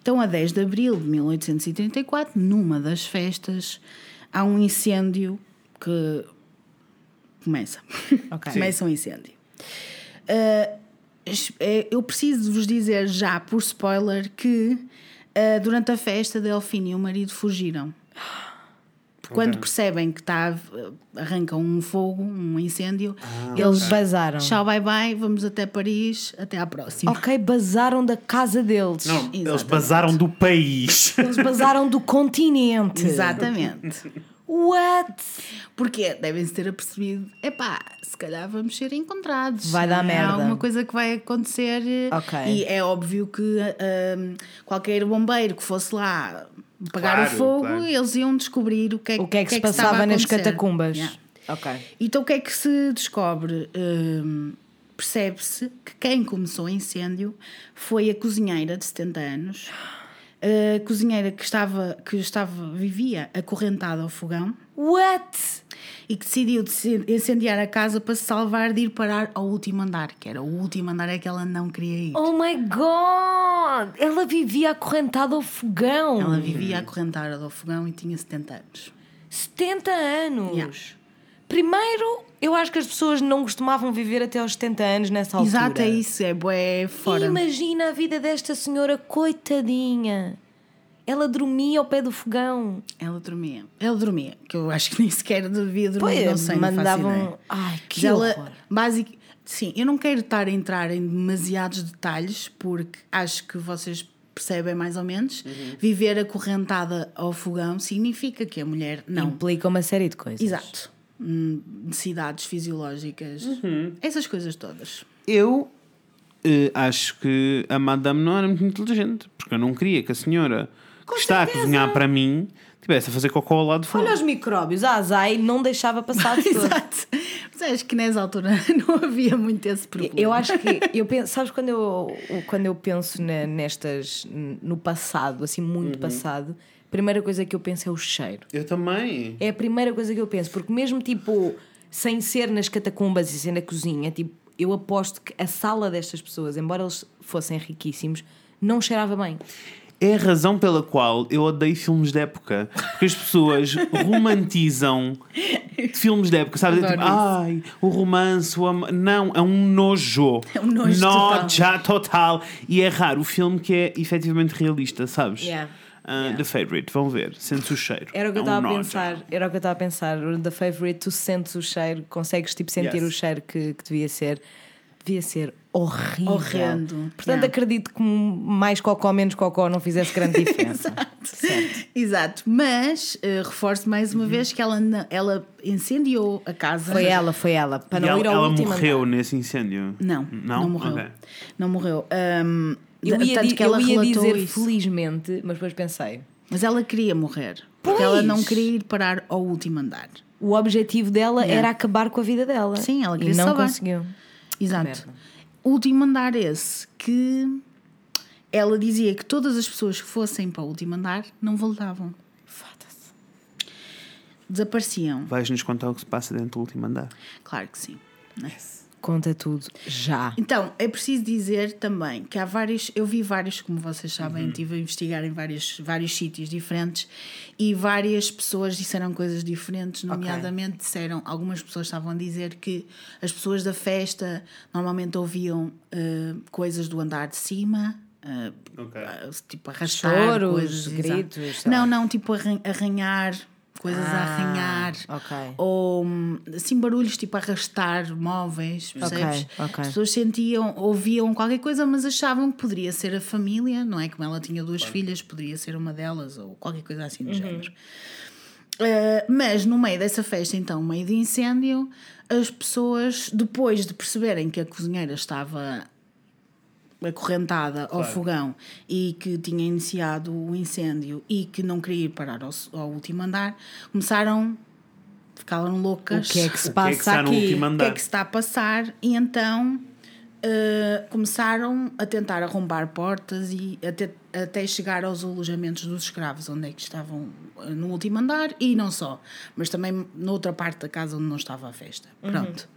Então, a 10 de abril de 1834, numa das festas, há um incêndio que começa. Ok. começa um incêndio. Eh, eu preciso vos dizer já, por spoiler, que ah, durante a festa, Delfina e o marido fugiram. Quando percebem que está, arrancam um fogo, um incêndio, Eles basaram. tchau, bye bye, vamos até Paris, até à próxima. Ok, basaram da casa deles. Não, eles Exatamente. basaram do país. Eles basaram do continente. Exatamente. What? Porque devem-se ter apercebido, epá, se calhar vamos ser encontrados. Vai dar É merda. alguma coisa que vai acontecer. Ok. E é óbvio que hum, qualquer bombeiro que fosse lá apagar Claro, o fogo, claro. eles iam descobrir o que é, O que é que se estava passava nas catacumbas? Yeah. Ok. Então o que é que se descobre? Hum, Percebe-se que quem começou o incêndio foi a cozinheira de 70 anos, a cozinheira que estava, que estava vivia acorrentada ao fogão What? E que decidiu de- incendiar a casa para se salvar de ir parar ao último andar, que era o último andar é que ela não queria ir. Oh my god! Ela vivia acorrentada ao fogão. Ela vivia acorrentada ao fogão e tinha 70 anos. 70 anos. Yeah. Primeiro, eu acho que as pessoas não costumavam viver até aos 70 anos nessa altura. Exato, é isso, é bué fora. Imagina a vida desta senhora, coitadinha. Ela dormia ao pé do fogão. Ela dormia. Ela dormia, que eu acho que nem sequer devia dormir, não sei, faço mandavam. Ai, que Mas ela, horror. basic, sim, eu não quero estar a entrar em demasiados detalhes porque acho que vocês percebem mais ou menos. Viver acorrentada ao fogão significa que a mulher não. Implica uma série de coisas. Exato. Hum, necessidades fisiológicas, essas coisas todas. Eu eh, acho que a madame não era muito inteligente, porque eu não queria que a senhora que está a cozinhar para mim tivesse a fazer cocó ao lado de fora. Olha os micróbios, a Azai não deixava passar de todo. Exato. Mas acho que nessa altura não havia muito esse problema. Eu acho que eu penso, sabes quando eu quando eu penso na- nestas no passado, assim muito passado, a primeira coisa que eu penso é o cheiro. Eu também. É a primeira coisa que eu penso, porque mesmo tipo sem ser nas catacumbas e ser na cozinha, tipo, eu aposto que a sala destas pessoas, embora eles fossem riquíssimos, não cheirava bem. É a razão pela qual eu odeio filmes de época. Porque as pessoas romantizam filmes de época, sabe? Adoro Tipo, ai, o romance, o. Não, é um nojo. É um nojo Noja total. E é raro o filme que é efetivamente realista, sabes? Yeah. Ah, The Favorite, vão ver, sente o cheiro. Era o que eu É um estava a nojo. pensar, era o que eu estava a pensar. The Favorite, tu sentes o cheiro, consegues tipo sentir Yes. o cheiro que, que devia ser. Devia ser horrível. Horrendo. Portanto, Yeah. acredito que mais cocó, menos cocó não fizesse grande diferença. certo. Exato, mas eh, reforço mais uma vez que ela, não- ela incendiou a casa. Foi ela, foi ela. Para E não ela, ir ao ela morreu andar. nesse incêndio? Não, não, morreu. Ok. Não morreu. Ahm, Eu ia, tanto que ela eu ia dizer isso. felizmente, mas depois pensei. Mas ela queria morrer. Porque Pois. ela não queria ir parar ao último andar. O objetivo dela Yeah. era acabar com a vida dela. Sim, ela E queria não salvar. conseguiu. Exato. Último andar esse que ela dizia que todas as pessoas que fossem para o último andar não voltavam. Foda-se. Desapareciam. Vais-nos contar o que se passa dentro do último andar. Claro que sim. né? Conta tudo já. Então, é preciso dizer também que há vários, eu vi vários, como vocês sabem, estive a investigar em vários, vários sítios diferentes e várias pessoas disseram coisas diferentes, nomeadamente disseram, algumas pessoas estavam a dizer que as pessoas da festa normalmente ouviam eh, coisas do andar de cima. eh, Ok. ah, tipo arrastar Choros, coisas, gritos, não, não, tipo arran- arranhar coisas a Ah, arranhar ok. ou hum, assim barulhos tipo arrastar móveis, percebes? ok. As pessoas sentiam, ouviam qualquer coisa, mas achavam que poderia ser a família, não é? Como ela tinha duas filhas, poderia ser uma delas ou qualquer coisa assim do género. Uh, mas no meio dessa festa, então, meio de incêndio, as pessoas, depois de perceberem que a cozinheira estava acorrentada ao fogão e que tinha iniciado o incêndio e que não queria ir parar ao, ao último andar, começaram, ficaram loucas. O que é que se O que é que passa aqui? O que é que se está a passar? E então uh, começaram a tentar arrombar portas e até, até chegar aos alojamentos dos escravos, onde é que estavam uh, no último andar e não só, mas também noutra parte da casa onde não estava a festa. Pronto.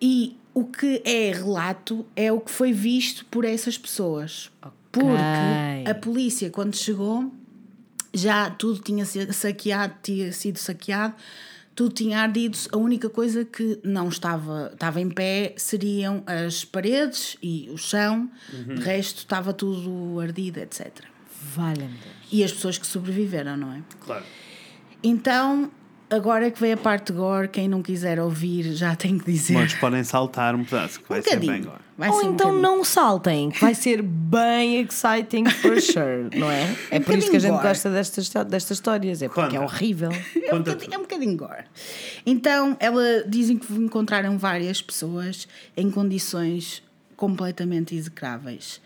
E o que é relato é o que foi visto por essas pessoas. Porque a polícia, quando chegou, já tudo tinha sido saqueado, tinha sido saqueado, tudo tinha ardido. A única coisa que não estava, estava em pé seriam as paredes e o chão, de resto estava tudo ardido, etc. Deus. E as pessoas que sobreviveram, não é? Claro. Então, agora é que vem a parte gore, quem não quiser ouvir já tem que dizer. Mas podem saltar um pedaço, que vai um ser bem bocadinho. agora. Vai Ou ser um então bocadinho. não saltem, que vai ser bem exciting for sure, não é? É por isso que a gente bocadinho gore. gosta destas, destas histórias, é porque Conta. é horrível. É um, bocadinho, é um bocadinho gore. Então, ela dizem que encontraram várias pessoas em condições completamente execráveis.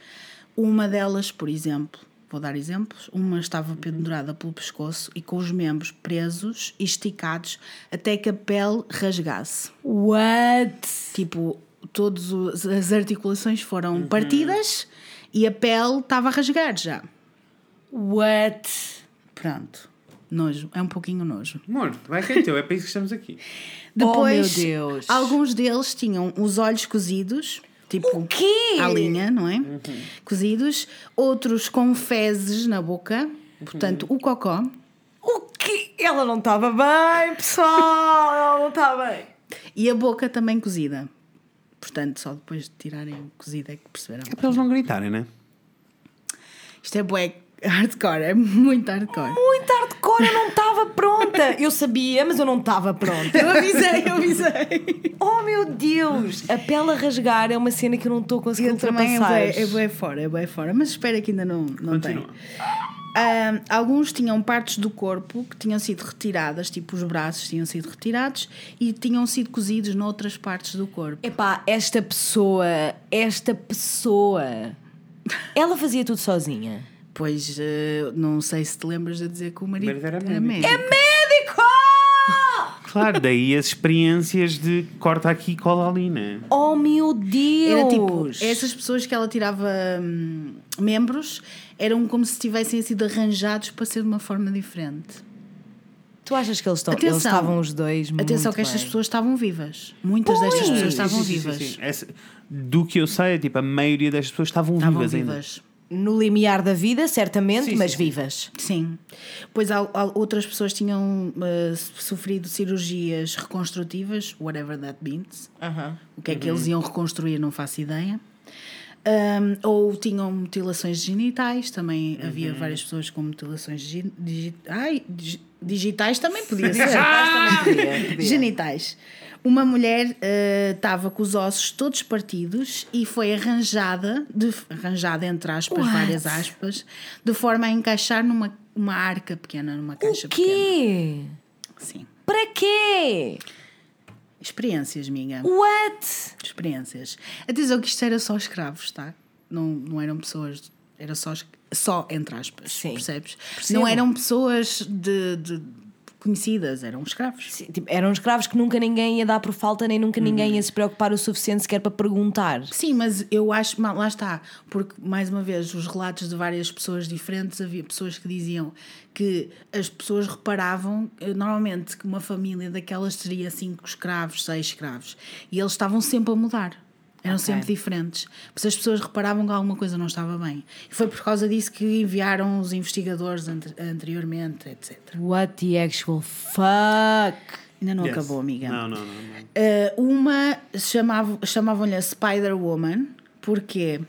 Uma delas, por exemplo, vou dar exemplos, uma estava pendurada pelo pescoço e com os membros presos e esticados até que a pele rasgasse. What? Tipo, todas as articulações foram partidas e a pele estava a rasgar já. What? Pronto. Nojo. É um pouquinho nojo. Amor, vai que é teu, é para isso que estamos aqui. Depois, Oh, meu Deus. alguns deles tinham os olhos cozidos, tipo O quê? à linha, não é? Cozidos. Outros com fezes na boca, portanto, o cocó. O quê? Ela não estava bem, pessoal! Ela não está bem. E a boca também cozida. Portanto, só depois de tirarem o cozido é que perceberam. É para eles não gritarem, né? Isto é bué Hardcore, é muito hardcore. Muito hardcore, eu não estava pronta. Eu sabia, mas eu não estava pronta. Eu avisei, eu avisei. Oh meu Deus! A pele a rasgar é uma cena que eu não estou conseguindo Eu também é ultrapassar. bué, é fora, é bué fora. Mas espera que ainda não, não tem. Continua. Alguns tinham partes do corpo que tinham sido retiradas, tipo os braços tinham sido retirados e tinham sido cozidos noutras partes do corpo. Epá, esta pessoa, esta pessoa, ela fazia tudo sozinha. Pois eh, não sei se te lembras de dizer que o marido Mas era era médico. médico. Médico! Claro, daí as experiências de corta aqui e cola ali, né? Oh meu Deus! Era tipo, essas pessoas que ela tirava hum, membros eram como se tivessem sido arranjados para ser de uma forma diferente. Tu achas que eles, estão, Atenção. eles estavam os dois Atenção muito que estas bem? pessoas estavam vivas. Muitas destas Pois. pessoas estavam Sim, sim, sim, vivas. sim. Essa- do que eu sei, tipo, a maioria destas pessoas estavam, Estavam vivas, ainda. No limiar da vida, certamente, Sim, mas sim, vivas. Sim. Pois há- há outras pessoas tinham eh, sofrido cirurgias reconstrutivas, whatever that means. O que é que eles iam reconstruir, não faço ideia. Ahm, ou tinham mutilações genitais, também havia várias pessoas com mutilações gi- digi- ai, digi- digitais, também podia ser. Podia, podia. Genitais. Uma mulher eh, estava com os ossos todos partidos e foi arranjada, de, arranjada entre aspas, What? várias aspas, de forma a encaixar numa uma arca pequena, numa caixa O pequena. quê? Sim. Para quê? Experiências, amiga. What? Experiências. Atenção que isto era só escravos, tá? Não, não eram pessoas. Era só, só entre aspas. Sim. Percebes? Percebo. Não eram pessoas de, de conhecidas, eram escravos. Sim, tipo, eram escravos que nunca ninguém ia dar por falta, nem nunca ninguém ia se preocupar o suficiente sequer para perguntar. Sim, mas eu acho, lá está, porque mais uma vez, os relatos de várias pessoas diferentes, havia pessoas que diziam que as pessoas reparavam, eh, normalmente, que uma família daquelas teria cinco escravos, seis escravos, e eles estavam sempre a mudar. Eram Ok. sempre diferentes. Isso as pessoas reparavam que alguma coisa não estava bem. E foi por causa disso que enviaram os investigadores ante- anteriormente, etc. What the actual fuck? Ainda não Yes. acabou, amiga. Não, não, não. não. Uh, uma chamava- chamavam-lhe a Spider-Woman, porquê?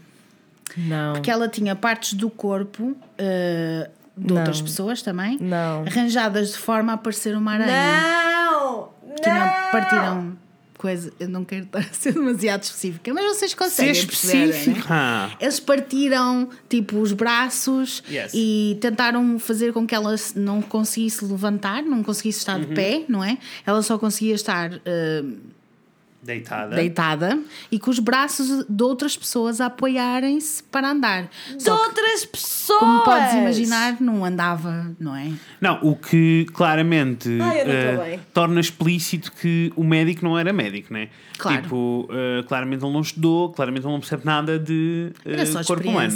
Não. Porque ela tinha partes do corpo uh, de Não. outras pessoas também, Não. arranjadas de forma a parecer uma aranha. Não! Tinham, partiram coisa. Eu não quero estar a ser demasiado específica, mas vocês Ser conseguem perceber, né? específica. Eles partiram tipo os braços Yes. e tentaram fazer com que ela não conseguisse levantar, não conseguisse estar Uhum. de pé, não é? Ela só conseguia estar uh, Deitada. deitada e com os braços de outras pessoas a apoiarem-se para andar. De Só que, outras pessoas! como podes imaginar, não andava, não é? Não, o que claramente Ai, bem. torna explícito que o médico não era médico, né? Claro. Tipo, eh, claramente ele não estudou, claramente ele não percebe nada de Era só corpo humano.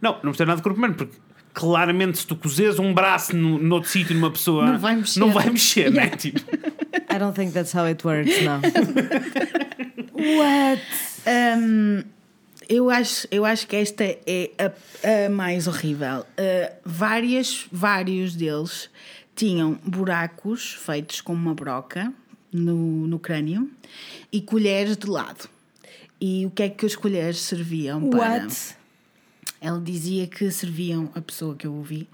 Não, não percebe nada de corpo humano, porque claramente se tu cozeres um braço no, noutro sítio numa pessoa, Não vai mexer. não vai mexer, né? Yeah. Tipo, I don't think that's how it works, não. What? Hum, eu, acho, eu acho que esta é a, a mais horrível. Uh, várias, vários deles tinham buracos feitos com uma broca no, no crânio e colheres de lado. E o que é que as colheres serviam para? Ela dizia que serviam, a pessoa que eu ouvi,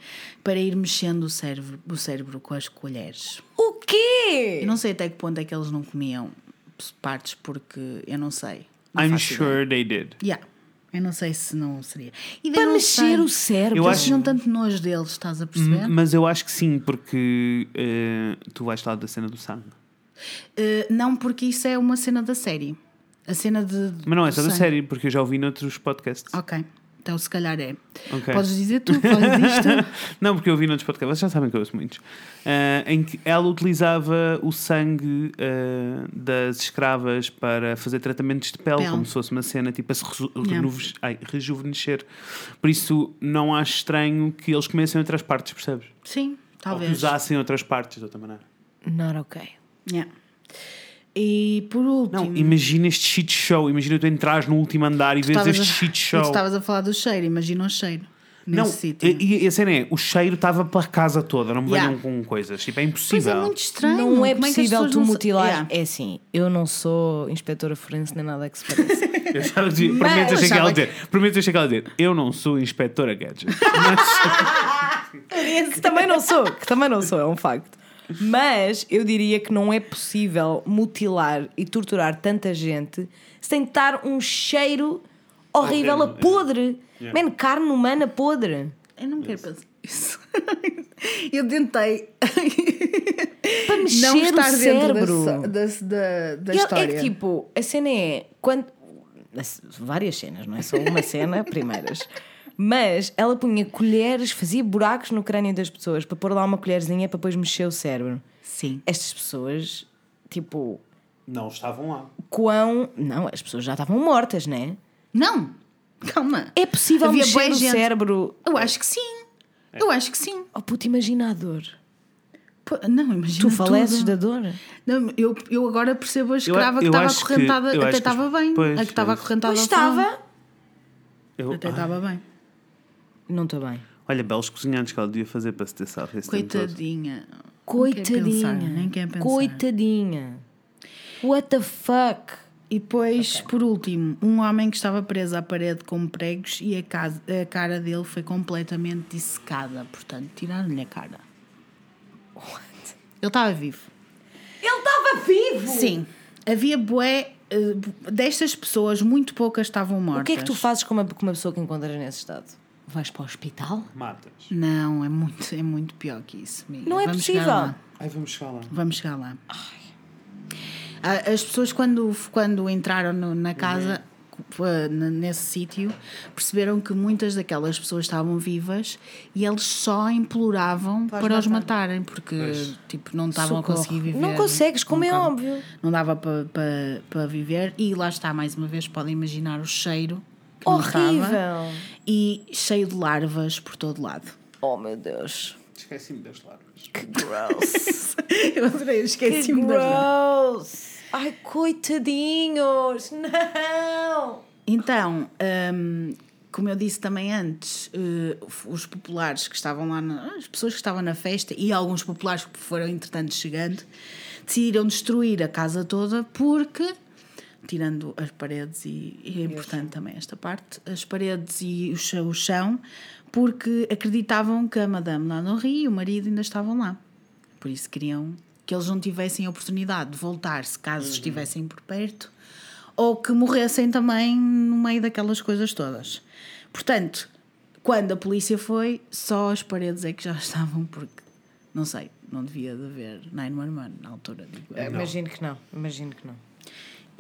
para ir mexendo o cérebro, o cérebro com as colheres. O quê? Eu não sei até que ponto é que eles não comiam partes, porque eu não sei. Não I'm sure they did. Yeah. Eu não sei se não seria. E Para não mexer sei. o cérebro. Eu acho- não tanto nojo deles, estás a perceber? Mas eu acho que sim, porque eh, tu vais falar da cena do sangue. Uh, não, porque isso é uma cena da série. A cena de. Mas não é só da série, porque eu já ouvi noutros podcasts. Ok. Então se calhar é. Ok. Podes dizer tu, podes dizer tu. Não, porque eu vi noutros podcasts, vocês já sabem que eu ouço muitos, ah, em que ela utilizava o sangue ah, das escravas para fazer tratamentos de pele, Pele. como se fosse uma cena tipo a se Yeah. ai, rejuvenescer. Por isso, não acho estranho que eles comecem outras partes, percebes? Sim, Ou que talvez. usassem outras partes de outra maneira. Not okay. Yeah. E por último. Não, imagina este shit show. Imagina tu entrares no último andar e vês este a- shit Tu show. estavas a falar do cheiro, imagina o cheiro. nesse Não, sítio. e, e a cena é, o cheiro estava pela casa toda, não me Yeah. venham com coisas. Tipo, é Pois impossível. é muito estranho. Não é Como que as possível tu não mutilar. Yeah. É assim, eu não sou inspetora forense nem nada que se pareça. Eu Mas- prometo deixar achava ela dizer, prometo ela dizer, eu não sou inspectora Gadget. que também não sou, que também não sou, é um facto. Mas eu diria que não é possível mutilar e torturar tanta gente sem estar um cheiro horrível a podre. Yeah. Man, carne humana podre. Eu não quero pensar isso. Eu tentei Para mexer não estar o dentro da, cérebro. so- da, da, da é- história. É que tipo, a cena é. Quando, várias cenas, não é só uma cena, primeiras. Mas ela punha colheres, fazia buracos no crânio das pessoas para pôr lá uma colherzinha para depois mexer o cérebro. Sim. Estas pessoas, tipo, Não estavam lá. quão. Não, as pessoas já estavam mortas, né? Não, calma. É possível Havia mexer o gente- cérebro. Eu acho que sim. Eu acho que sim. Oh puto, imagina a dor. Pô, Não, imagina. Tu faleces tudo. da dor. Não, eu, eu agora percebo a escrava que eu estava que- acorrentada, eu até que- estava bem. pois, a que estava acorrentada Pois estava. Eu- Até estava bem. Não estou bem. olha, belos cozinhantes que ela devia fazer para se ter salvo esse tempo todo. Coitadinha. Coitadinha. Nem quer pensar. Coitadinha. What the fuck? E depois, por último, um homem que estava preso à parede com pregos e a, casa- a cara dele foi completamente dissecada. Portanto, tiraram-lhe a cara. Ele estava vivo. Ele estava vivo! Sim. Havia bué. eh, destas pessoas, muito poucas estavam mortas. O que é que tu fazes com uma, com uma pessoa que encontras nesse estado? Vais para o hospital? Matas. Não, é muito, é muito pior que isso. amiga. Não é Vamos chegar possível. lá. Ai, vamos chegar lá. Vamos chegar lá. Ah, As pessoas, quando, quando entraram no- na casa, eh, n- nesse sítio, perceberam que muitas daquelas pessoas estavam vivas e eles só imploravam para, os matarem, porque tipo, não estavam a Socorro. conseguir viver. Não consegues, como é óbvio. Não dava para para- para viver. E lá está, mais uma vez, podem imaginar o cheiro. Estava. Horrível. E cheio de larvas por todo lado. Oh meu Deus. Esqueci-me das larvas. Que gross. Eu adorei, esqueci-me das larvas. gross. Ai, coitadinhos. Não. Então, hum, como eu disse também antes, eh, os populares que estavam lá, na- as pessoas que estavam na festa e alguns populares que foram entretanto chegando, decidiram destruir a casa toda porque, tirando as paredes, e, e é importante também esta parte, as paredes e o chão, o chão, porque acreditavam que a Madame Lanorri e o marido ainda estavam lá. Por isso queriam que eles não tivessem a oportunidade de voltar-se caso estivessem por perto ou que morressem também no meio daquelas coisas todas. Portanto, quando a polícia foi, só as paredes é que já estavam, porque não sei, não devia de haver 911 na altura. Digo eu. Imagino que não. Imagino que não.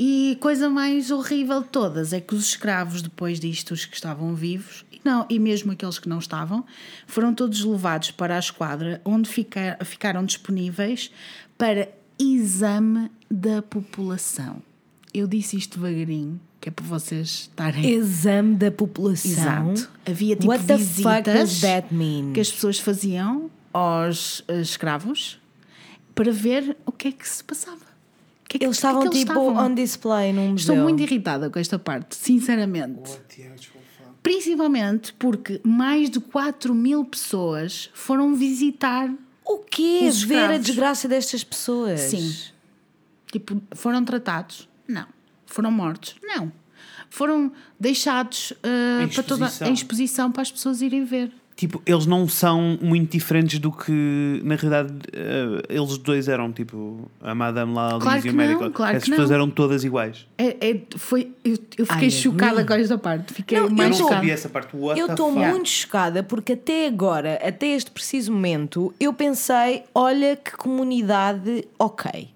E coisa mais horrível de todas é que os escravos, depois disto, os que estavam vivos, e, não, e mesmo aqueles que não estavam, foram todos levados para a esquadra, onde fica, ficaram disponíveis para exame da população. Eu disse isto devagarinho, que é para vocês estarem. Exame da população. Exato. Havia tipo What the visitas fuck does that mean? que as pessoas faziam aos eh, escravos para ver o que é que se passava. Que é que- Eles o que é que estavam eles tipo estavam? on display num museu. Estou muito irritada com esta parte, sinceramente. Principalmente porque mais de 4 mil pessoas foram visitar. O quê? Os Ver a desgraça destas pessoas? Sim. Tipo, foram tratados? Não. Foram mortos? Não. Foram deixados Em para toda em exposição para as pessoas irem ver. Tipo, eles não são muito diferentes do que, na realidade, eh, eles dois eram, tipo, a Madame lá Claro e o médico. não, claro As que pessoas não. eram todas iguais. É, é- foi, eu, eu fiquei Ai, chocada amigo. com esta parte. Fiquei Não, eu mais eu não sabia essa parte. What Eu estou muito chocada porque até agora, até este preciso momento, eu pensei: olha que comunidade ok.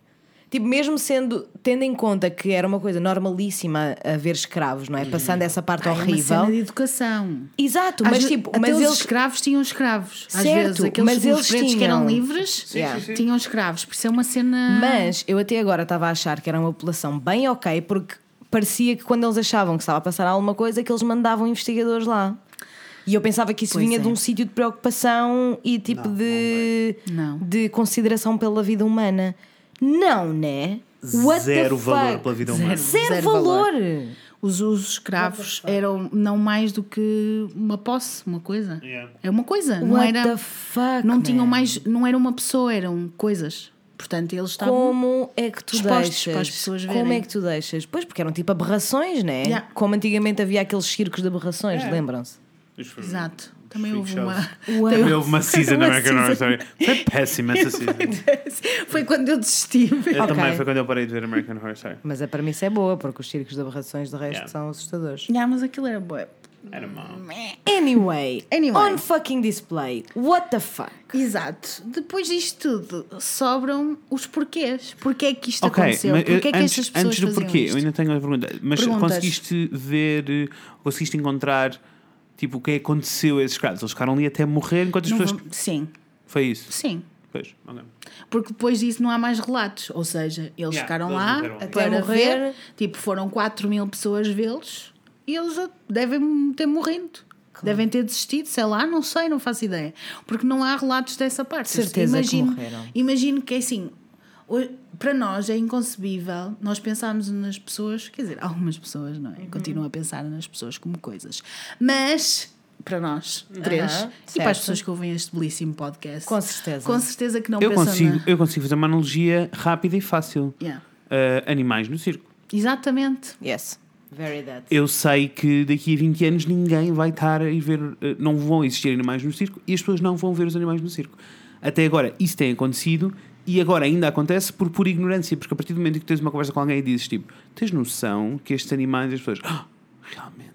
Tipo, mesmo sendo, tendo em conta que era uma coisa normalíssima haver escravos, não é? Passando essa parte Ai, é uma horrível. cena de educação. Exato, Às mas tipo, até mas os eles. escravos tinham escravos. Às Certo, vezes, aqueles mas os eles pretos que eram tinham. livres Yeah. sim, sim. tinham escravos. Por isso é uma cena. Mas eu até agora estava a achar que era uma população bem ok, porque parecia que quando eles achavam que estava a passar alguma coisa, que eles mandavam investigadores lá. E eu pensava que isso Pois vinha é. de um sítio de preocupação e tipo de, Não. de consideração pela vida humana. Não, né? What Zero valor pela vida humana. Zero, Zero valor. valor. os usos escravos eram não mais do que uma posse, uma coisa. Yeah. É uma coisa, não What era. the fuck, não tinham man? mais, não era uma pessoa, eram coisas. Portanto, eles estavam Como é que tu deixas? para as pessoas Como verem. é que tu deixas? Pois, porque eram tipo aberrações, né? Yeah. Como antigamente havia aqueles circos de aberrações, lembram-se? Exato. Também houve shows. uma. Também houve uma season Uma American Horror. Story. Foi péssima essa season. Foi quando eu desti. Eu Ok. também foi quando eu parei de ver American Horror Story. Mas a premissa é boa, porque os circos de aberrações de resto Yeah. são assustadores. Yeah, mas aquilo era boa. Era mau. Anyway, Anyway. on fucking display, what the fuck? Exato. Depois disto tudo, sobram os porquês. Porquê é que isto aconteceu? mas Porquê é que antes, estas pessoas antes do faziam porquê, isto? eu ainda tenho uma pergunta. Mas Perguntas. conseguiste ver, eh, conseguiste encontrar tipo o que aconteceu a esses escravos? Eles ficaram ali até morrer enquanto as Não pessoas. vou- Sim, Foi isso? sim. Pois, ok. Porque depois disso não há mais relatos. Ou seja, eles Yeah, ficaram eles lá para Até morrer. ver. Tipo, foram 4 mil pessoas vê-los e eles devem ter morrido. Devem ter desistido, sei lá, não sei, não faço ideia. Porque não há relatos dessa parte. Certeza que imagino, morreram. imagino que é assim. Para nós é inconcebível nós pensarmos nas pessoas, quer dizer, algumas pessoas, não é? Uhum. Continuam a pensar nas pessoas como coisas. Mas, para nós, três, Aham, e para as pessoas que ouvem este belíssimo podcast, Com certeza. com certeza que não Eu pensam consigo, na... eu consigo fazer uma analogia rápida e fácil. Yeah. Uh, animais no circo. Exatamente. Yes, very that. Eu sei que daqui a 20 anos ninguém vai estar a ir ver, uh, não vão existir animais no circo e as pessoas não vão ver os animais no circo. Até agora isso tem acontecido e agora ainda acontece por pura ignorância, porque a partir do momento em que tens uma conversa com alguém e dizes tipo, tens noção que estes animais, as pessoas, "Ah, realmente,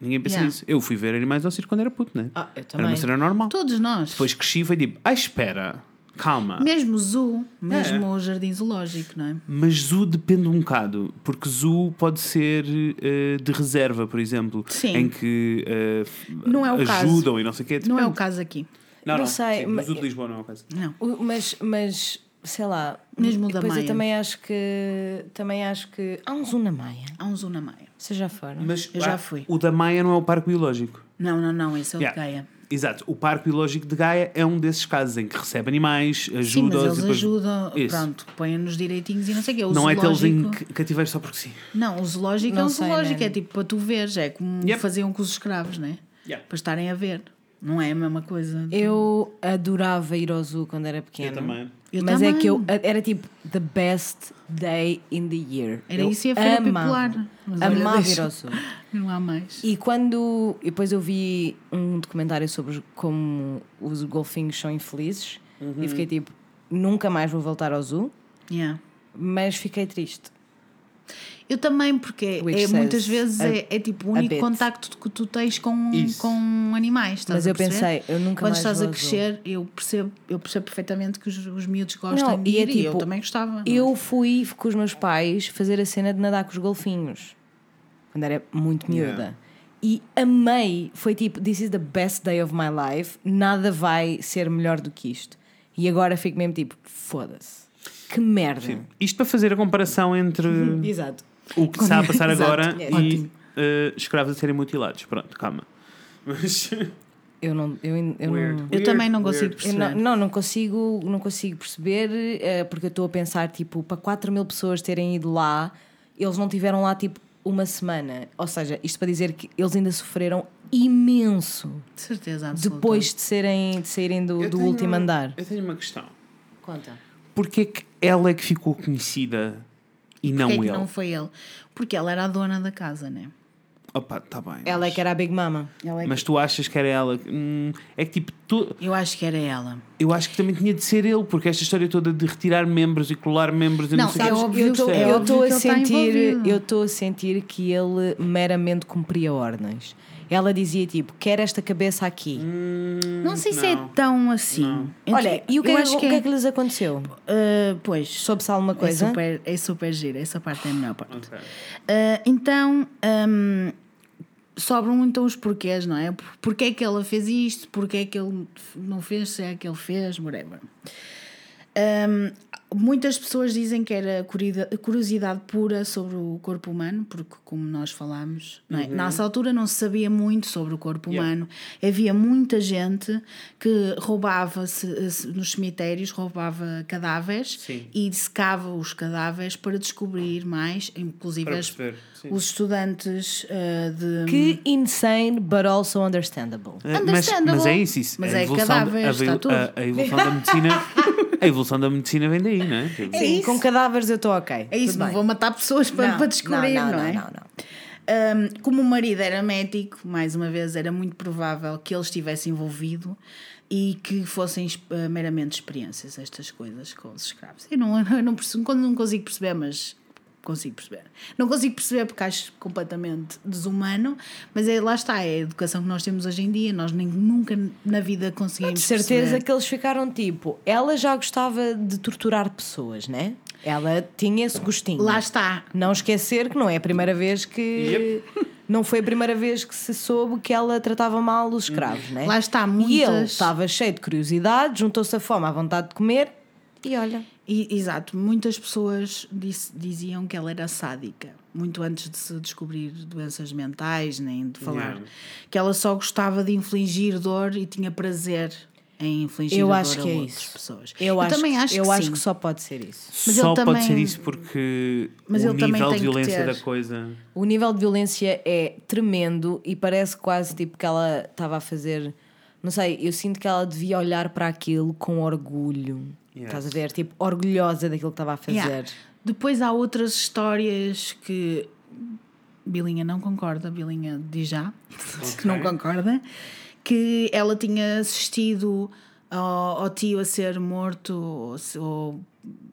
ninguém pensa Yeah. nisso. Eu fui ver animais ao circo quando era puto, né? Ah, eu Era também. uma cena normal. Todos nós. Depois cresci e foi tipo, ah, espera, calma. Mesmo o zoo, mesmo É. o jardim zoológico, não é? Mas zoo depende um bocado, porque zoo pode ser eh, de reserva, por exemplo, Sim. em que eh, Não é o caso. ajudam e não sei o quê. Não é o Depende. caso aqui. Não, Não não, sei, sim, mas- zoo de Lisboa não é o caso. Não. O- Mas, mas, sei lá. Mesmo o da depois eu Maia. também acho que. Também acho que. Há um zoo na Maia. Há um zoo na Maia. Vocês já foram? Mas Eu já fui. O da Maia não é o Parque Biológico. Não, não, não, esse é o Yeah. de Gaia. Exato, o Parque Biológico de Gaia é um desses casos em que recebe animais, Sim, mas ajuda-os e eles depois- ajudam, Isso. pronto, põem-nos direitinhos e não sei o quê. O Não é tê-los em zoológico- ca- cativeiro só porque sim. Não, o zoológico é Não um sei, zoológico, man. é tipo para tu veres, é como Yep. faziam com os escravos, né? Yeah. Para estarem a ver. Não é a mesma coisa. Eu adorava ir ao zoo quando era pequena. Eu também. Eu Mas também. é que eu era tipo the best day in the year. Era Eu isso e a feira amava. popular. Mas Amava ir ao zoo. Não há mais. E quando. E depois eu vi um documentário sobre como os golfinhos são infelizes e fiquei tipo, nunca mais vou voltar ao zoo, Yeah. mas fiquei triste. Eu também, porque Which é, muitas vezes a- é, é tipo o único contacto que tu tens com, Isso. com animais. Estás Mas a eu pensei, eu nunca Quando mais estás vou a crescer, eu percebo, eu percebo perfeitamente que os, os miúdos gostam Não, de e é ir e eu tipo, também gostava. não é? Eu fui com os meus pais fazer a cena de nadar com os golfinhos quando era muito miúda. Yeah. E amei, foi tipo, this is the best day of my life, nada vai ser melhor do que isto. E agora fico mesmo tipo, foda-se, que merda. Sim. Isto para fazer a comparação entre Exato. O que está a passar Exato. agora É. e eh, escravos a serem mutilados. Pronto, calma. Mas. Eu não, eu, eu Weird. não, Eu também não consigo weird. eu perceber. não, não, não consigo, não consigo perceber, eh, porque eu estou a pensar, tipo, para 4 mil pessoas terem ido lá, eles não tiveram lá, tipo, uma semana. Ou seja, isto para dizer que eles ainda sofreram imenso De certeza absoluta. depois de, serem, de saírem do, do último andar. Eu tenho uma questão. Conta. Porquê é que ela é que ficou conhecida e não Porquê é que ele? não foi ele? Porque ela era a dona da casa, né? Opa, tá bem. Ela é que era a Big Mama. Ela é que- Mas tu achas que era ela? Hum, é que tipo, tu, Eu acho que era ela. eu acho que também tinha de ser ele, porque esta história toda de retirar membros e colar membros e não, Não, sei é eu que- estou é eu estou que a sentir eu estou a sentir que ele meramente cumpria ordens ela dizia tipo quer esta cabeça aqui Não sei se é não. tão assim. Então, olha e o que, eu é, acho o que é que lhes aconteceu Uh, pois. soube-se alguma É coisa super, é super giro, essa parte é a melhor parte. Ok. Uh, então, um, sobram então os porquês, não é? Por- Porquê é que ela fez isto? Porquê é que ele não fez? Se é que ele fez? Whatever. Um, Muitas pessoas dizem que era curiosidade pura sobre o corpo humano, porque, como nós falámos, não é? nessa altura não se sabia muito sobre o corpo Yeah. humano. Havia muita gente que roubava nos cemitérios, roubava cadáveres Sim. e dissecava os cadáveres para descobrir mais, inclusive as- os estudantes ah, de. Que insane, but also understandable. É, Mas, Understandable. mas é isso, isso. Mas é evolução, cadáveres, a, está tudo. a, a evolução da medicina. A evolução da medicina vem daí, não é? Tipo, É Sim, isso. com cadáveres eu estou ok. É isso, não vou matar pessoas para, Não, para descobrir, não, não, é? Não, não, não. Um, como o marido era médico, mais uma vez, era muito provável que ele estivesse envolvido e que fossem eh, meramente experiências estas coisas com os escravos. Eu não, eu não, percebo, quando não consigo perceber, mas consigo perceber. Não consigo perceber porque acho completamente desumano, mas é, lá está, é a educação que nós temos hoje em dia, nós nem, nunca na vida conseguimos De certeza perceber. que eles ficaram tipo. Ela já gostava de torturar pessoas, né? Ela tinha esse gostinho. Lá está. Não esquecer que não é a primeira vez que. Não foi a primeira vez que se soube que ela tratava mal os escravos, né? Lá está, E ele muitas- estava cheio de curiosidade, juntou-se a fome à vontade de comer e olha. E- exato, muitas pessoas disse- diziam que ela era sádica, muito antes de se descobrir doenças mentais, nem de falar. Yeah. Que ela só gostava de infligir dor e tinha prazer em infligir Eu a acho dor que a é outras isso. pessoas. Eu, acho, também que, acho eu que acho que só pode ser isso. Mas Só ele pode também- ser isso porque Mas o ele também nível de violência ter- da coisa. O nível de violência é tremendo e parece quase tipo que ela estava a fazer. Não sei, eu sinto que ela devia olhar para aquilo com orgulho. Yes. Estás a ver? Tipo, orgulhosa daquilo que estava a fazer. Yeah. Depois há outras histórias que Bilinha não concorda, Bilinha diz já que não concorda, que ela tinha assistido ao, ao tio a ser morto ou, ou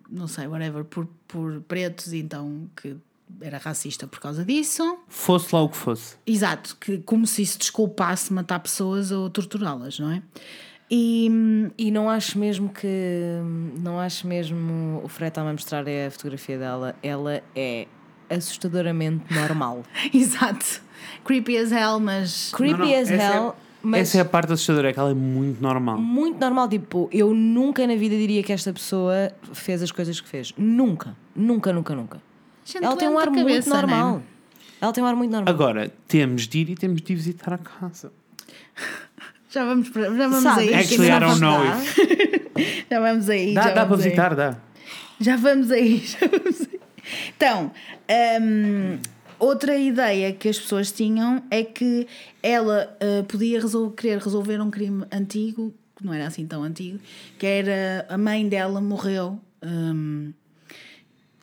não sei, whatever, por, por pretos, e então que era racista por causa disso. Fosse lá o que fosse. Exato, que como se isso desculpasse matar pessoas ou torturá-las, não é? E E não acho mesmo que. Não acho mesmo. O Fred está-me a mostrar a fotografia dela. Ela é assustadoramente normal. exato, creepy as hell, mas Creepy Não, não, as essa é- hell, mas Essa é a parte assustadora, é que ela é muito normal. muito normal. Tipo, eu nunca na vida diria que esta pessoa fez as coisas que fez. Nunca. Nunca, nunca, nunca. Gente Ela tem um lenta ar muito cabeça, não é? normal. Ela tem um ar muito normal. Agora, temos de ir e temos de ir visitar a casa. Já vamos, para- já vamos Sabe, aí. Actually, I don't know Dá. Já vamos aí. Dá, já dá para visitar, dá. Já vamos aí, já vamos aí. Então, hum, outra ideia que as pessoas tinham é que ela uh, podia resol- querer resolver um crime antigo, que não era assim tão antigo, que era a mãe dela morreu hum,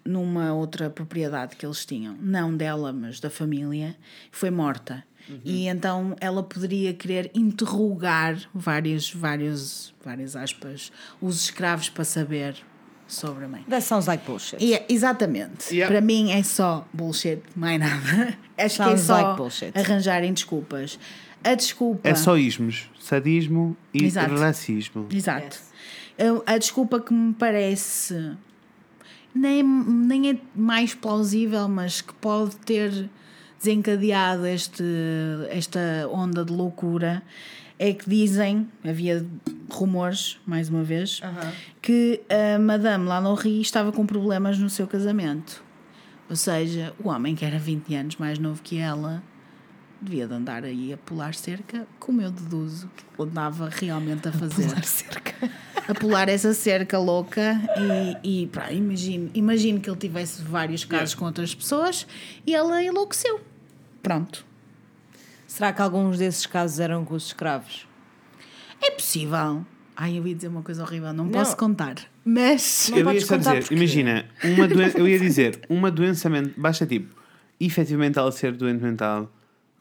numa outra propriedade que eles tinham, não dela, mas da família, foi morta. E então ela poderia querer interrogar vários, vários, várias aspas, os escravos para saber sobre a mãe. That sounds like bullshit. E é- exatamente. Yeah. Para mim é só bullshit, mais nada. Acho que é Sounds só like bullshit. arranjarem desculpas. A desculpa. É só ismos. Sadismo e Exato. racismo. Exato. Eu- A desculpa que me parece nem, nem é mais plausível, mas que pode ter desencadeado este, esta onda de loucura é que dizem, havia rumores, mais uma vez, que a Madame Lalaurie estava com problemas no seu casamento. Ou seja, o homem que era 20 anos mais novo que ela devia de andar aí a pular cerca, como eu deduzo andava realmente a fazer cerca. a pular essa cerca louca e, e pá, imagino, imagino que ele tivesse vários casos com outras pessoas e ela enlouqueceu. Pronto. Será que alguns desses casos eram com os escravos? É possível. Ai, eu ia dizer uma coisa horrível, não, Não. posso contar. Mas Não eu ia podes só contar dizer, porquê. imagina, uma doen- eu ia dizer, uma doença mental, basta tipo, efetivamente ela ser doente mental,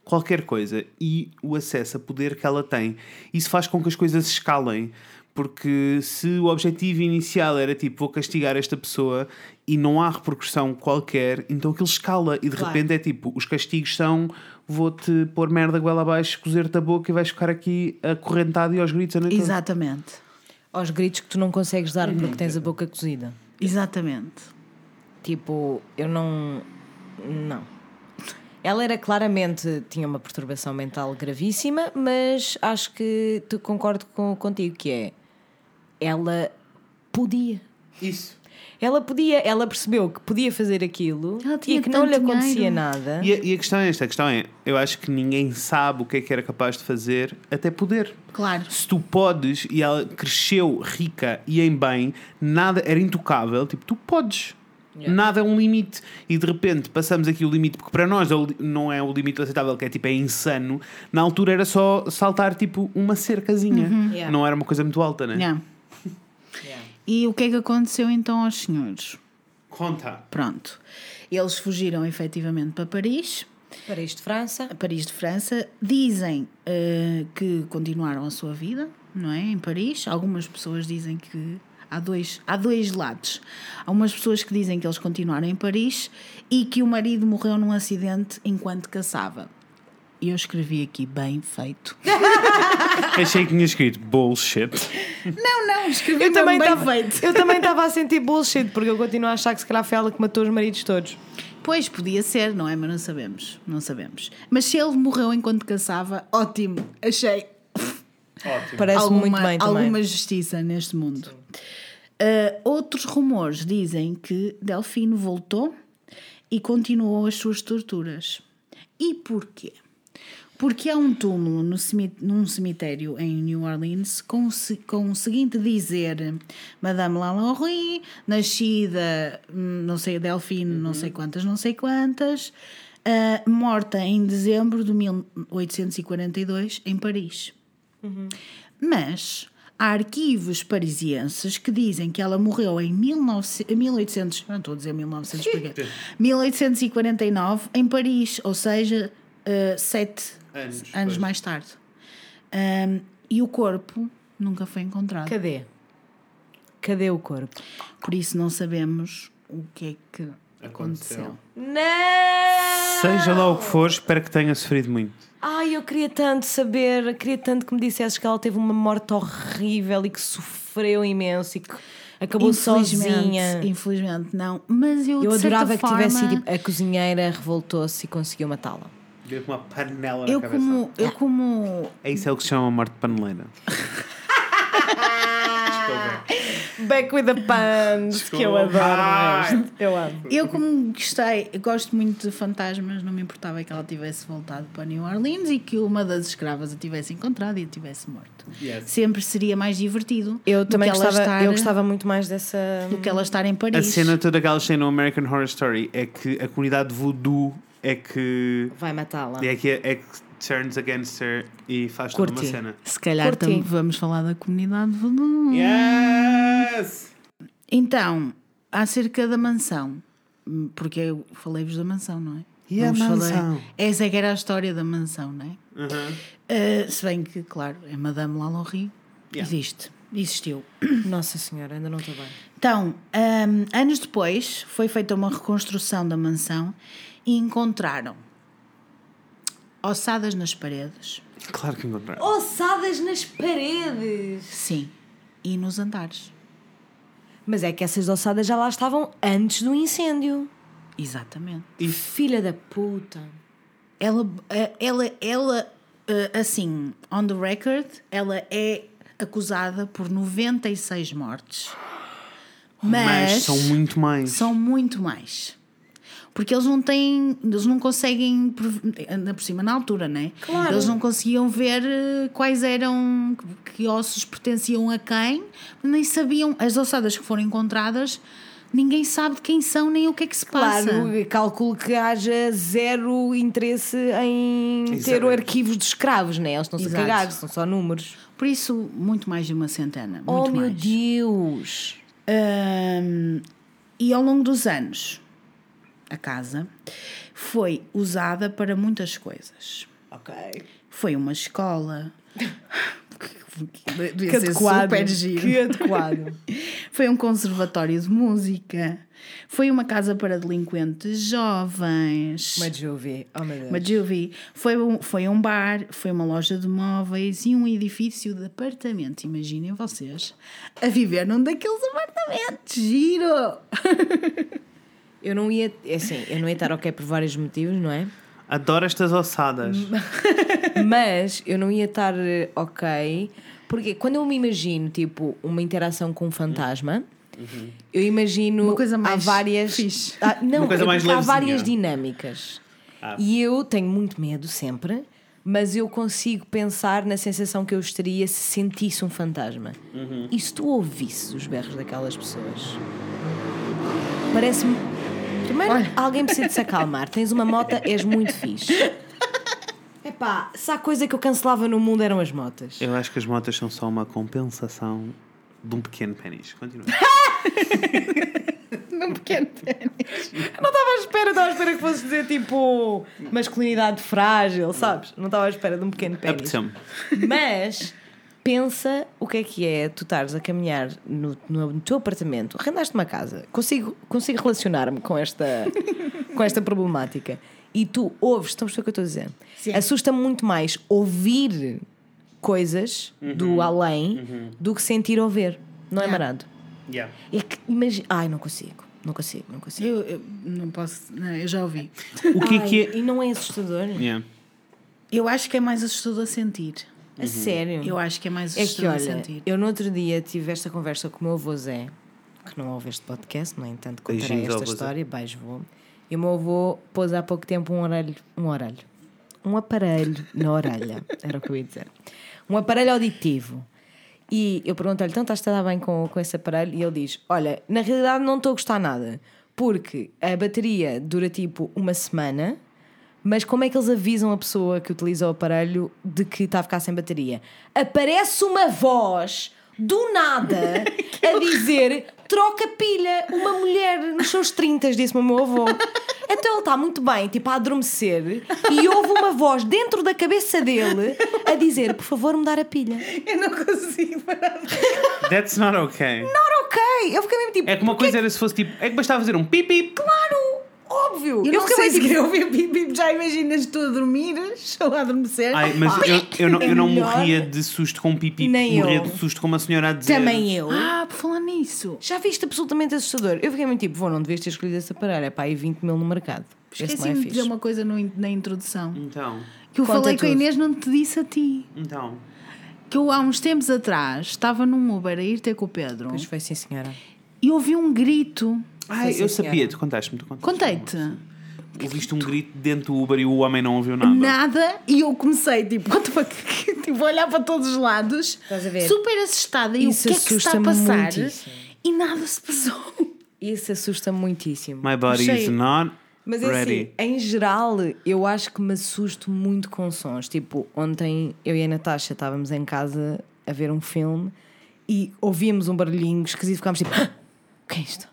qualquer coisa, e o acesso a poder que ela tem, isso faz com que as coisas escalem. Porque se o objetivo inicial era tipo, vou castigar esta pessoa e não há repercussão qualquer, então aquilo escala e de Claro. repente é tipo, os castigos são vou-te pôr merda goela abaixo, cozer-te a boca e vais ficar aqui acorrentado e aos gritos a noite toda. exatamente. Aos gritos que tu não consegues dar porque tens a boca cozida. Exatamente. Tipo, eu não. Não. Ela era claramente. tinha uma perturbação mental gravíssima, mas acho que tu concordo com, contigo que é. Ela podia. Isso. Ela podia, ela percebeu que podia fazer aquilo e que não lhe acontecia dinheiro. nada. E a, e a questão é esta: a questão é, eu acho que ninguém sabe o que é que era capaz de fazer até poder. Claro. Se tu podes e ela cresceu rica e em bem, nada era intocável, tipo, tu podes. Nada é um limite e de repente passamos aqui o limite, porque para nós é não é o limite aceitável, que é tipo, é insano. Na altura era só saltar tipo uma cercazinha, Yeah. não era uma coisa muito alta, né? Yeah. E o que é que aconteceu então aos senhores? Conta. Pronto. Eles fugiram efetivamente para Paris, Para isto de França. Paris de França. Dizem eh, que continuaram a sua vida, não é? Em Paris. Algumas pessoas dizem que. Há dois, há dois lados. Há umas pessoas que dizem que eles continuaram em Paris e que o marido morreu num acidente enquanto caçava. E eu escrevi aqui bem feito. Achei que tinha escrito bullshit. Não, não, escrevi Eu também, bem estava, feito. eu também estava a sentir bullshit, porque eu continuo a achar que se calhar foi ela que matou os maridos todos. Pois, podia ser, não é? Mas não sabemos. Não sabemos. Mas se ele morreu enquanto caçava, ótimo. Achei Parece alguma, muito bem também. alguma justiça neste mundo. Uh, outros rumores dizem que Delfino voltou e continuou as suas torturas. E porquê? Porque há um túmulo no cemi- num cemitério em New Orleans com, com o seguinte dizer: Madame Lalaurie, nascida, hum, não sei, Delfino, não sei quantas, não sei quantas, ah, morta em dezembro de 1842 em Paris. Mas há arquivos parisienses que dizem que ela morreu em 1900, 1800, não estou a dizer 1900 porque 1849 em Paris, ou seja, eh, sete Anos anos, mais tarde. Ahm, e o corpo nunca foi encontrado. Cadê? Cadê o corpo? Por isso não sabemos o que é que Aconteceu. aconteceu. Não! Seja lá o que for, espero que tenha sofrido muito. Ai, eu queria tanto saber, queria tanto que me dissesses que ela teve uma morte horrível e que sofreu imenso e que acabou sozinha. Infelizmente não. Mas eu, Eu de certa adorava que tivesse forma, sido tipo, a cozinheira revoltou-se e conseguiu matá-la. Deu com uma panela na Eu cabeça. como, eu como É isso é o que se chama morte paneleira. Back with the puns, que eu adoro. Eu amo. Eu, como gostei, eu gosto muito de fantasmas, não me importava que ela tivesse voltado para New Orleans e que uma das escravas a tivesse encontrado e a tivesse morto. Yes. Sempre seria mais divertido Eu do também que ela gostava, estar, eu gostava muito mais dessa. do que ela estar em A Paris. cena toda que elas têm no American Horror Story é que a comunidade voodoo é que Vai matá-la. é que, é que turns against her e faz toda uma Curti. cena. Se calhar Curti. tam- vamos falar da comunidade voodoo. Yes! Então, acerca da mansão, porque eu falei-vos da mansão, não é? E a vos falei- mansão? Essa é que era a história da mansão, não é? Uhum. Uh, se bem que, claro, é Madame Lalaurie. Yeah. Existe. Existiu. Nossa Senhora, ainda não estou bem. Então, hum, anos depois, foi feita uma reconstrução da mansão e encontraram ossadas nas paredes, Claro que encontraram. Ossadas nas paredes! sim, e nos andares. Mas é que essas ossadas já lá estavam antes do incêndio. Exatamente. E- Filha da puta. Ela, eh, ela, ela, eh, assim, on the record, ela é acusada por 96 mortes. Mas, Mas são muito mais. São muito mais. Porque eles não têm, eles não conseguem, ainda por cima na altura, né? Claro. Eles não conseguiam ver eh, quais eram, que ossos pertenciam a quem, nem sabiam, as ossadas que foram encontradas, ninguém sabe de quem são nem o que é que se passa. Claro, calculo que haja zero interesse em ter Exato. arquivos de escravos, né? Eles estão-se cagar, são só números. Por isso, muito mais de uma centena. Muito oh meu mais. Deus! Ahm, e ao longo dos anos, a casa foi usada para muitas coisas. Ok. Foi uma escola. Devia Que ser adequado. super giro. Que adequado. Foi um conservatório de música. Foi uma casa para delinquentes jovens. Mas eu vi. Oh meu Deus. Uma juvie. Foi um, foi um bar, foi uma loja de móveis e um edifício de apartamentos. Imaginem vocês a viver num daqueles apartamentos. Giro! Eu não ia. é Assim, eu não ia estar ok por vários motivos, não é? Adoro estas ossadas. Mas eu não ia estar eh, ok. Porque quando eu me imagino, tipo, uma interação com um fantasma, Eu imagino Uma coisa há mais várias. fixe. Ah, não, Uma coisa mais há levezinha. várias dinâmicas. Ah. E eu tenho muito medo sempre, mas eu consigo pensar na sensação que eu estaria se sentisse um fantasma. Uhum. E se tu ouvisses os berros daquelas pessoas? Parece-me. Primeiro, alguém precisa de se acalmar. Tens uma mota, és muito fixe. Epá, se há coisa que eu cancelava no mundo eram as motas. Eu acho que as motas são só uma compensação de um pequeno pênis. Continua. Num pequeno pênis. Eu não estava à espera, estava à espera que fosse dizer tipo masculinidade frágil, sabes? Não estava à espera de um pequeno pênis. Apeteceu-me. Mas pensa o que é que é tu estares a caminhar no, no, no teu apartamento, arrendaste uma casa, consigo, consigo relacionar-me com esta, com esta problemática e tu ouves, estão a perceber o que eu estou a dizer? Sim. Assusta muito mais ouvir coisas do além do que sentir ou ver, não é Yeah. marado? Yeah. É que imagina. Ai, não consigo, não consigo, não consigo. Eu, eu não posso. Não, eu já ouvi. O que é que é. E não é assustador? Yeah. Eu acho que é mais assustador sentir. A sério? Eu acho que é mais É que olha, sentir. eu no outro dia tive esta conversa com o meu avô Zé, que não ouve este podcast, no entanto contarei Beijinhos esta história, beijo vou. E o meu avô pôs há pouco tempo um orelho, um orelho, um aparelho na orelha, era o que eu ia dizer. Um aparelho auditivo. E eu perguntei-lhe, então estás a dar bem com, com esse aparelho? E ele diz, olha, na realidade não estou a gostar nada, porque a bateria dura tipo uma semana, mas como é que eles avisam a pessoa que utiliza o aparelho de que está a ficar sem bateria? Aparece uma voz do nada a dizer troca pilha. Uma mulher nos seus 30, disse-me o meu avô. Então ele está muito bem, tipo a adormecer, e ouve uma voz dentro da cabeça dele a dizer: por favor, mudar a pilha. Eu não consigo parar. That's not okay. Ora, ok. Eu fiquei mesmo tipo: É que uma coisa era se fosse tipo. É que bastava fazer um pip claro, óbvio. Eu, não fiquei sei se tipo, queria ouvir bip bip. Já imaginas tu a dormires ou a adormecer? Ai, mas eu, eu não, eu não É morria de susto com um pipi. Nem morria eu. de susto com uma senhora a dizer. Também eu. Ah, por falar nisso. Já viste absolutamente assustador. Eu fiquei muito tipo: vou, não devias ter escolhido esse aparelho. É pá, aí 20 mil no mercado. Esse não é Esqueci-me de dizer uma coisa no na introdução. Então. Que eu Conta falei com a. Inês, não te disse a ti. Então. Que eu há uns tempos atrás estava num Uber a ir ter com o Pedro Pois foi, sim, senhora. e ouvi um grito. Ai, sim, eu sabia, tu contaste-me. Tu contaste Contei-te. Ouviste um grito dentro do Uber e o homem não ouviu nada. Nada, e eu comecei tipo, what the fuck? tipo, a olhar para todos os lados, Estás a ver? super assustada. E Isso o que é que se está a passar? muitíssimo. E nada se passou. Isso assusta muitíssimo. My body Achei- is not Mas é ready. assim, em geral, eu acho que me assusto muito com sons. Tipo, ontem eu e a Natasha estávamos em casa a ver um filme e ouvíamos um barulhinho esquisito e ficámos tipo: "Ah, o que é isto?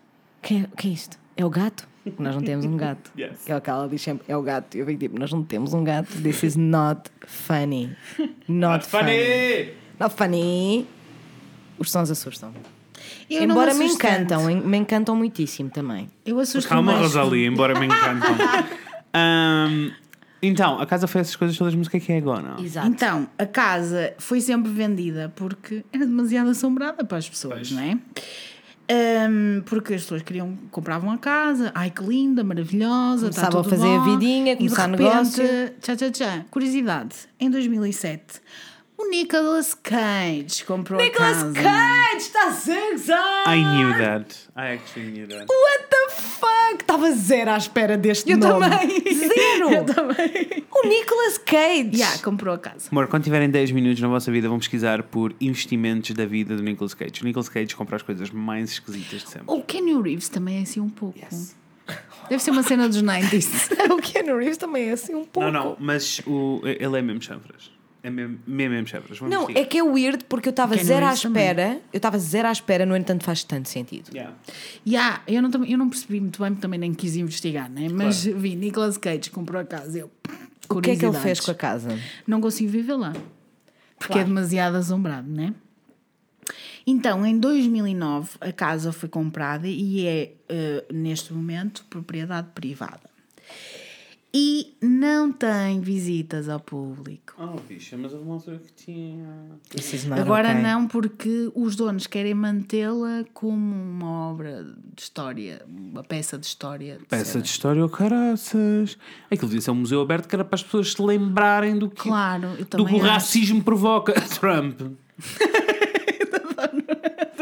O que é, o que é isto? É o gato? Nós não temos um gato. Yes. Que é o que ela diz sempre: é o gato. E eu fico tipo: nós não temos um gato. This is not funny. Not, funny. Not funny. Os sons assustam. Eu Embora me encantam, me encantam muitíssimo também. Eu assusto Calma, mais. Rosalie, embora me encantam. Ahm, então, a casa foi essas coisas todas, mas o que é que é agora? Exato. Então, a casa foi sempre vendida porque era demasiado assombrada para as pessoas, Pois. não é? Ahm, porque as pessoas queriam, compravam a casa, ai que linda, maravilhosa, está Começavam a fazer a bom. vidinha, E de começar repente, negócio. Tchá, tchá, tchá. Curiosidade, em 2007, o Nicolas Cage comprou a casa. Cage, está a I knew that. I actually knew that. What the fuck? Estava zero à espera deste Eu nome. também. Zero. Eu também. O Nicolas Cage. Já, comprou a casa. Amor, quando tiverem 10 minutos na vossa vida, vão pesquisar por investimentos da vida do Nicolas Cage. O Nicolas Cage compra as coisas mais esquisitas de sempre. O Kenny Reeves também é assim um pouco. Deve ser uma cena dos 90s. o Keanu Reeves também é assim um pouco. Não, não, mas o, ele é mesmo chanfras. É mesmo, mesmo. Vamos Não, investigar. é que é weird porque eu estava Keanu zero à também. espera. Eu estava zero à espera, no entanto faz tanto sentido. Yeah. Yeah, eu, não, tam- eu não percebi muito bem, porque também nem quis investigar, né? mas vi Nicolas Cage comprou a casa. Eu, O que é que ele fez com a casa? Não consigo viver lá. Porque Claro. é demasiado assombrado, né? Então, em 2009, a casa foi comprada e é, eh, neste momento, propriedade privada. E não tem visitas ao público. Oh, bicha, mas houve uma altura que tinha. Not Agora okay. não, porque os donos querem mantê-la como uma obra de história, uma peça de história. de Peça ser- de história ou caraças. Aquilo devia ser um museu aberto que era para as pessoas se lembrarem do que, Claro, eu do que o racismo provoca. Trump.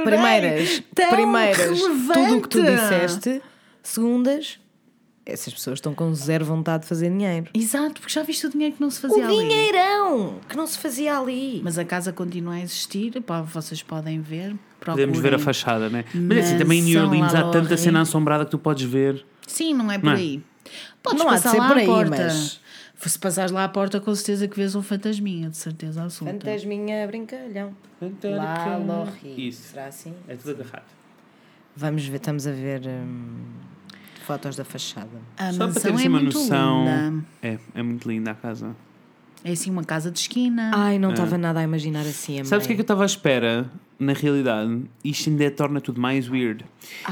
primeiras, Tão primeiras tudo o que tu relevante. disseste. Segundas, essas pessoas estão com zero vontade de fazer dinheiro. Exato, porque já viste o dinheiro que não se O fazia ali. dinheirão que não se fazia ali. Mas a casa continua a existir, pá, vocês podem ver. Procurem. Podemos ver a fachada, né? Mas assim, Mansão também em New Orleans há tanta cena assombrada que tu podes ver. Sim, não é por Não é? aí. Podes Não há de passar ser lá por aí, porta. mas- Se passares lá à porta, com certeza que vês um fantasminha, de certeza absoluta. Fantasminha brincalhão. Lá. Isso. Será assim? É tudo agarrado. Vamos ver, estamos a ver hum, fotos da fachada. A Só para mansão teres é uma muito noção. linda. É, é muito linda a casa. É assim uma casa de esquina. Ai, não estava nada a imaginar assim. a Sabes o que é que eu estava à espera? Na realidade, isto ainda torna tudo mais weird.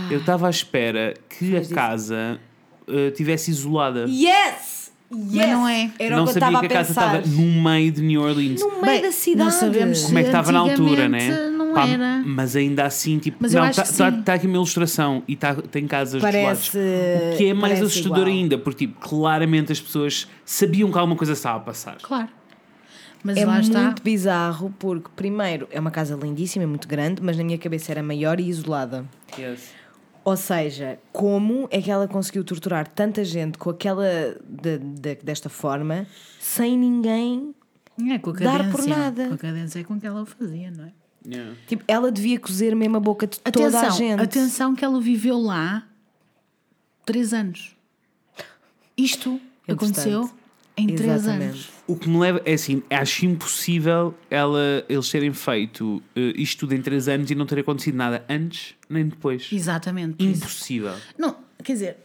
Eu estava à espera que a casa uh, tivesse isolada. Yes! Yes! não é. Era não o que eu sabia que a a casa estava no meio de New Orleans. No meio Bem, da cidade. não sabemos Como é que estava na altura, né? Não Pá, era. Mas ainda assim, tipo, Mas não, está tá, sim. tá aqui uma ilustração e tá, tem casas Parece- dos lados. O que é mais assustador igual. ainda, porque tipo, claramente as pessoas sabiam que alguma coisa estava a passar. Claro. Mas É lá muito está. bizarro porque, primeiro, é uma casa lindíssima, é muito grande, mas na minha cabeça era maior e isolada. Ou seja, como é que ela conseguiu torturar tanta gente com aquela de- de- desta forma sem ninguém? É, com a Dar cadência. por nada. Com a cadência é com que ela o fazia, não é? Yeah. Tipo, ela devia cozer mesmo a boca de toda Atenção, a gente. atenção que ela viveu lá três anos. Isto Importante. aconteceu em três anos. O que me leva é assim, acho impossível ela, eles terem feito eh, isto tudo em 3 anos e não ter acontecido nada antes nem depois. Exatamente. Impossível. Não, quer dizer,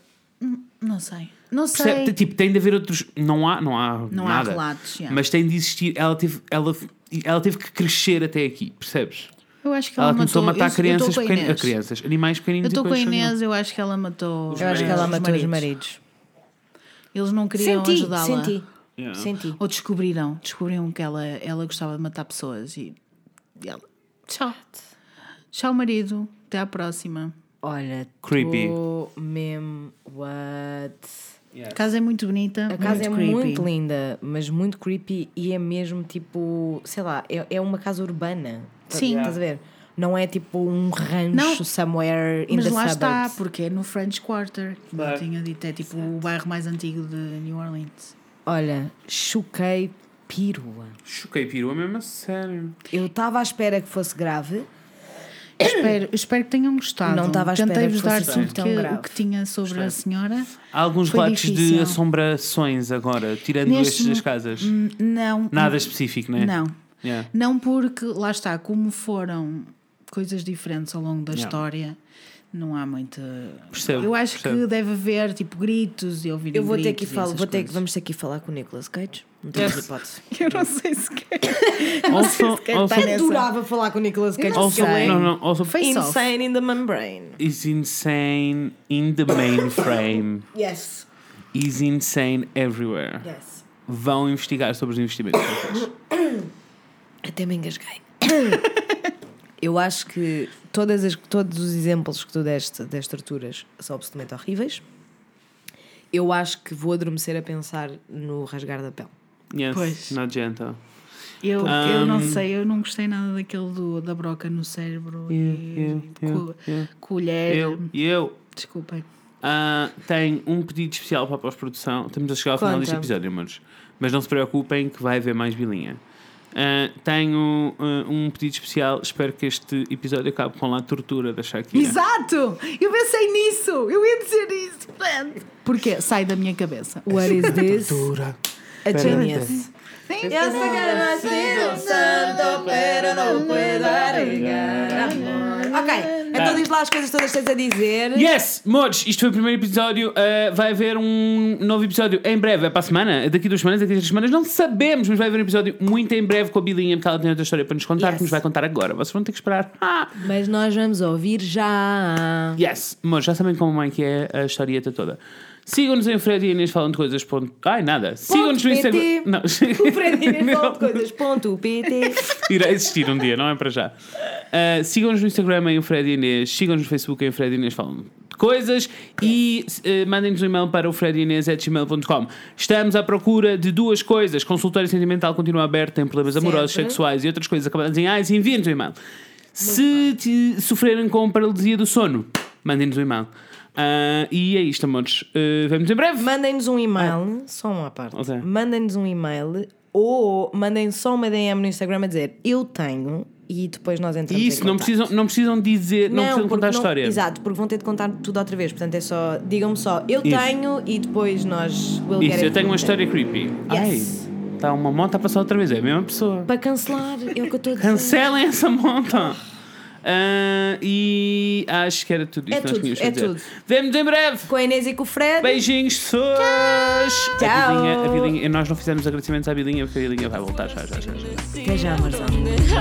não sei. Não sei. Percebe? Tipo, tem de haver outros. Não há, não há Não há nada. relatos, já. Mas tem de existir. Ela teve, ela, ela teve que crescer até aqui, percebes? Eu acho que ela, Ela começou matou, a matar eu- eu crianças, com a pequenas, crianças, animais pequeninos Eu estou com a Inês, eu acho que ela matou. Eu acho que ela os matou os maridos. maridos. Eles não queriam ajudá-la. senti. Yeah. Senti. Ou descobriram, descobriram que ela, ela gostava de matar pessoas e, e ela. Tchau. Tchau, marido. Até à próxima. Olha, Creepy. tô mesmo. What? A casa é muito bonita. A casa muito é creepy. muito linda, mas muito creepy e é mesmo tipo, sei lá, é, é uma casa urbana. Tá- Sim. Estás a ver? Não é tipo um rancho Não. somewhere in Mas the lá está, porque é no French Quarter. Como Claro. eu tinha dito, é tipo o bairro mais antigo de New Orleans. Olha, choquei pirua. Choquei piru, é mesmo a sério. Eu estava à espera que fosse grave. Espero, espero que tenham gostado. Não estava à espera Tentei-vos dar fosse tudo tão que, grave. o que tinha sobre a senhora. Há alguns Foi relatos de assombrações agora, tirando Neste estes das casas. Hum, Não. Nada específico, né? Não. Yeah. Não porque, lá está, como foram coisas diferentes ao longo da Yeah. história, não há muita. Percebo, Eu acho que percebo. deve haver tipo gritos e ouvir Eu vou ter que falar, vou ter que, vamos ter que falar com o Nicolas Cage. Não temos Yes. hipótese. Eu não sei se quer. Nessa. Adorava falar com o Nicolas Cage. não also, não, não, also Face off. insane in the membrane. is insane in the mainframe. Yes. is insane everywhere. Yes. Vão investigar sobre os investimentos. Até me engasguei. Eu acho que todas as, todos os exemplos que tu deste das torturas são absolutamente horríveis. Eu acho que vou adormecer a pensar no rasgar da pele. yes, Pois. not gentle. Eu, eu não Um, sei, eu não gostei nada daquele do, da broca no cérebro e eu, eu, co- eu. colher. Eu, eu Desculpem. ah, tenho um pedido especial para a pós-produção. Estamos a chegar ao final Conta. deste episódio, amores. Mas não se preocupem que vai haver mais bilinha. Ah, tenho ah, um pedido especial. Espero que este episódio acabe com a tortura da Shakira. Exato! Eu pensei nisso! Eu ia dizer isso! Pronto. Porquê? Sai da minha cabeça. What is this? Tortura. A genius. Sim. Eu sei que santo, pero no puedo arreglar amor. Ok, então diz lá as coisas todas que tens a dizer. Yes, modos, isto foi o primeiro episódio. uh, vai haver um novo episódio em breve, é para a semana, daqui duas semanas, daqui a três semanas, não sabemos, mas vai haver um episódio muito em breve com a Bilinha, porque ela tem outra história para nos contar, Yes. que nos vai contar agora. Vocês vão ter que esperar. Ah! Mas nós vamos ouvir já. Yes, modos, já sabem como é que é a historieta toda. Sigam-nos em Fred e Inês falam de coisas. Ponto... Ai, nada. Sigam-nos no. Instagram. Não. O Fred Inês fala de coisas. Ponto PT. Irá existir um dia, não é para já. Uh, sigam-nos no Instagram em Fred e Inês, sigam-nos no Facebook em Fred e Inês falam de coisas e uh, mandem-nos um e-mail para o fredinês.gmail.com. Estamos à procura de duas coisas. Consultório sentimental continua aberto, tem problemas amorosos, Sempre. sexuais e outras coisas acabadas em ais, enviem-nos um e-mail. Se te sofrerem com paralisia do sono, mandem-nos um e-mail. Ah, e é isto, amores. Uh, vemos em breve. Mandem-nos um e-mail, só uma parte. Ok. Mandem-nos um e-mail ou mandem só uma DM no Instagram a dizer eu tenho e depois nós entramos em Isso, não precisam, não precisam dizer, não, precisam porque contar a não- história. Exato, porque vão ter de contar tudo outra vez. Portanto, é só, digam-me só, eu Isso. tenho e depois nós get Isso, eu tenho uma história creepy. Yes. Ai, está uma moto a passar outra vez, é a mesma pessoa. Para cancelar, é o que eu estou a dizer. Cancelem essa moto. Ah, e acho que era tudo isso É que nós tínhamos é a dizer. tudo. Vemo-nos em breve. Com a Inês e com o Fred. Beijinhos, pessoas. A Tchau. Bilinha, a Bilinha, nós não fizemos agradecimentos à Bilinha porque a Bilinha vai voltar já, já, já. já. Até já, Marzão.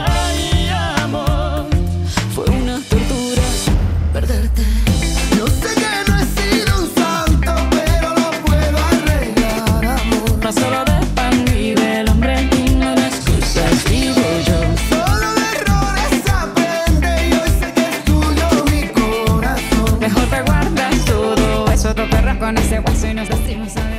Ay, amor, con ese hueso y nos adiós.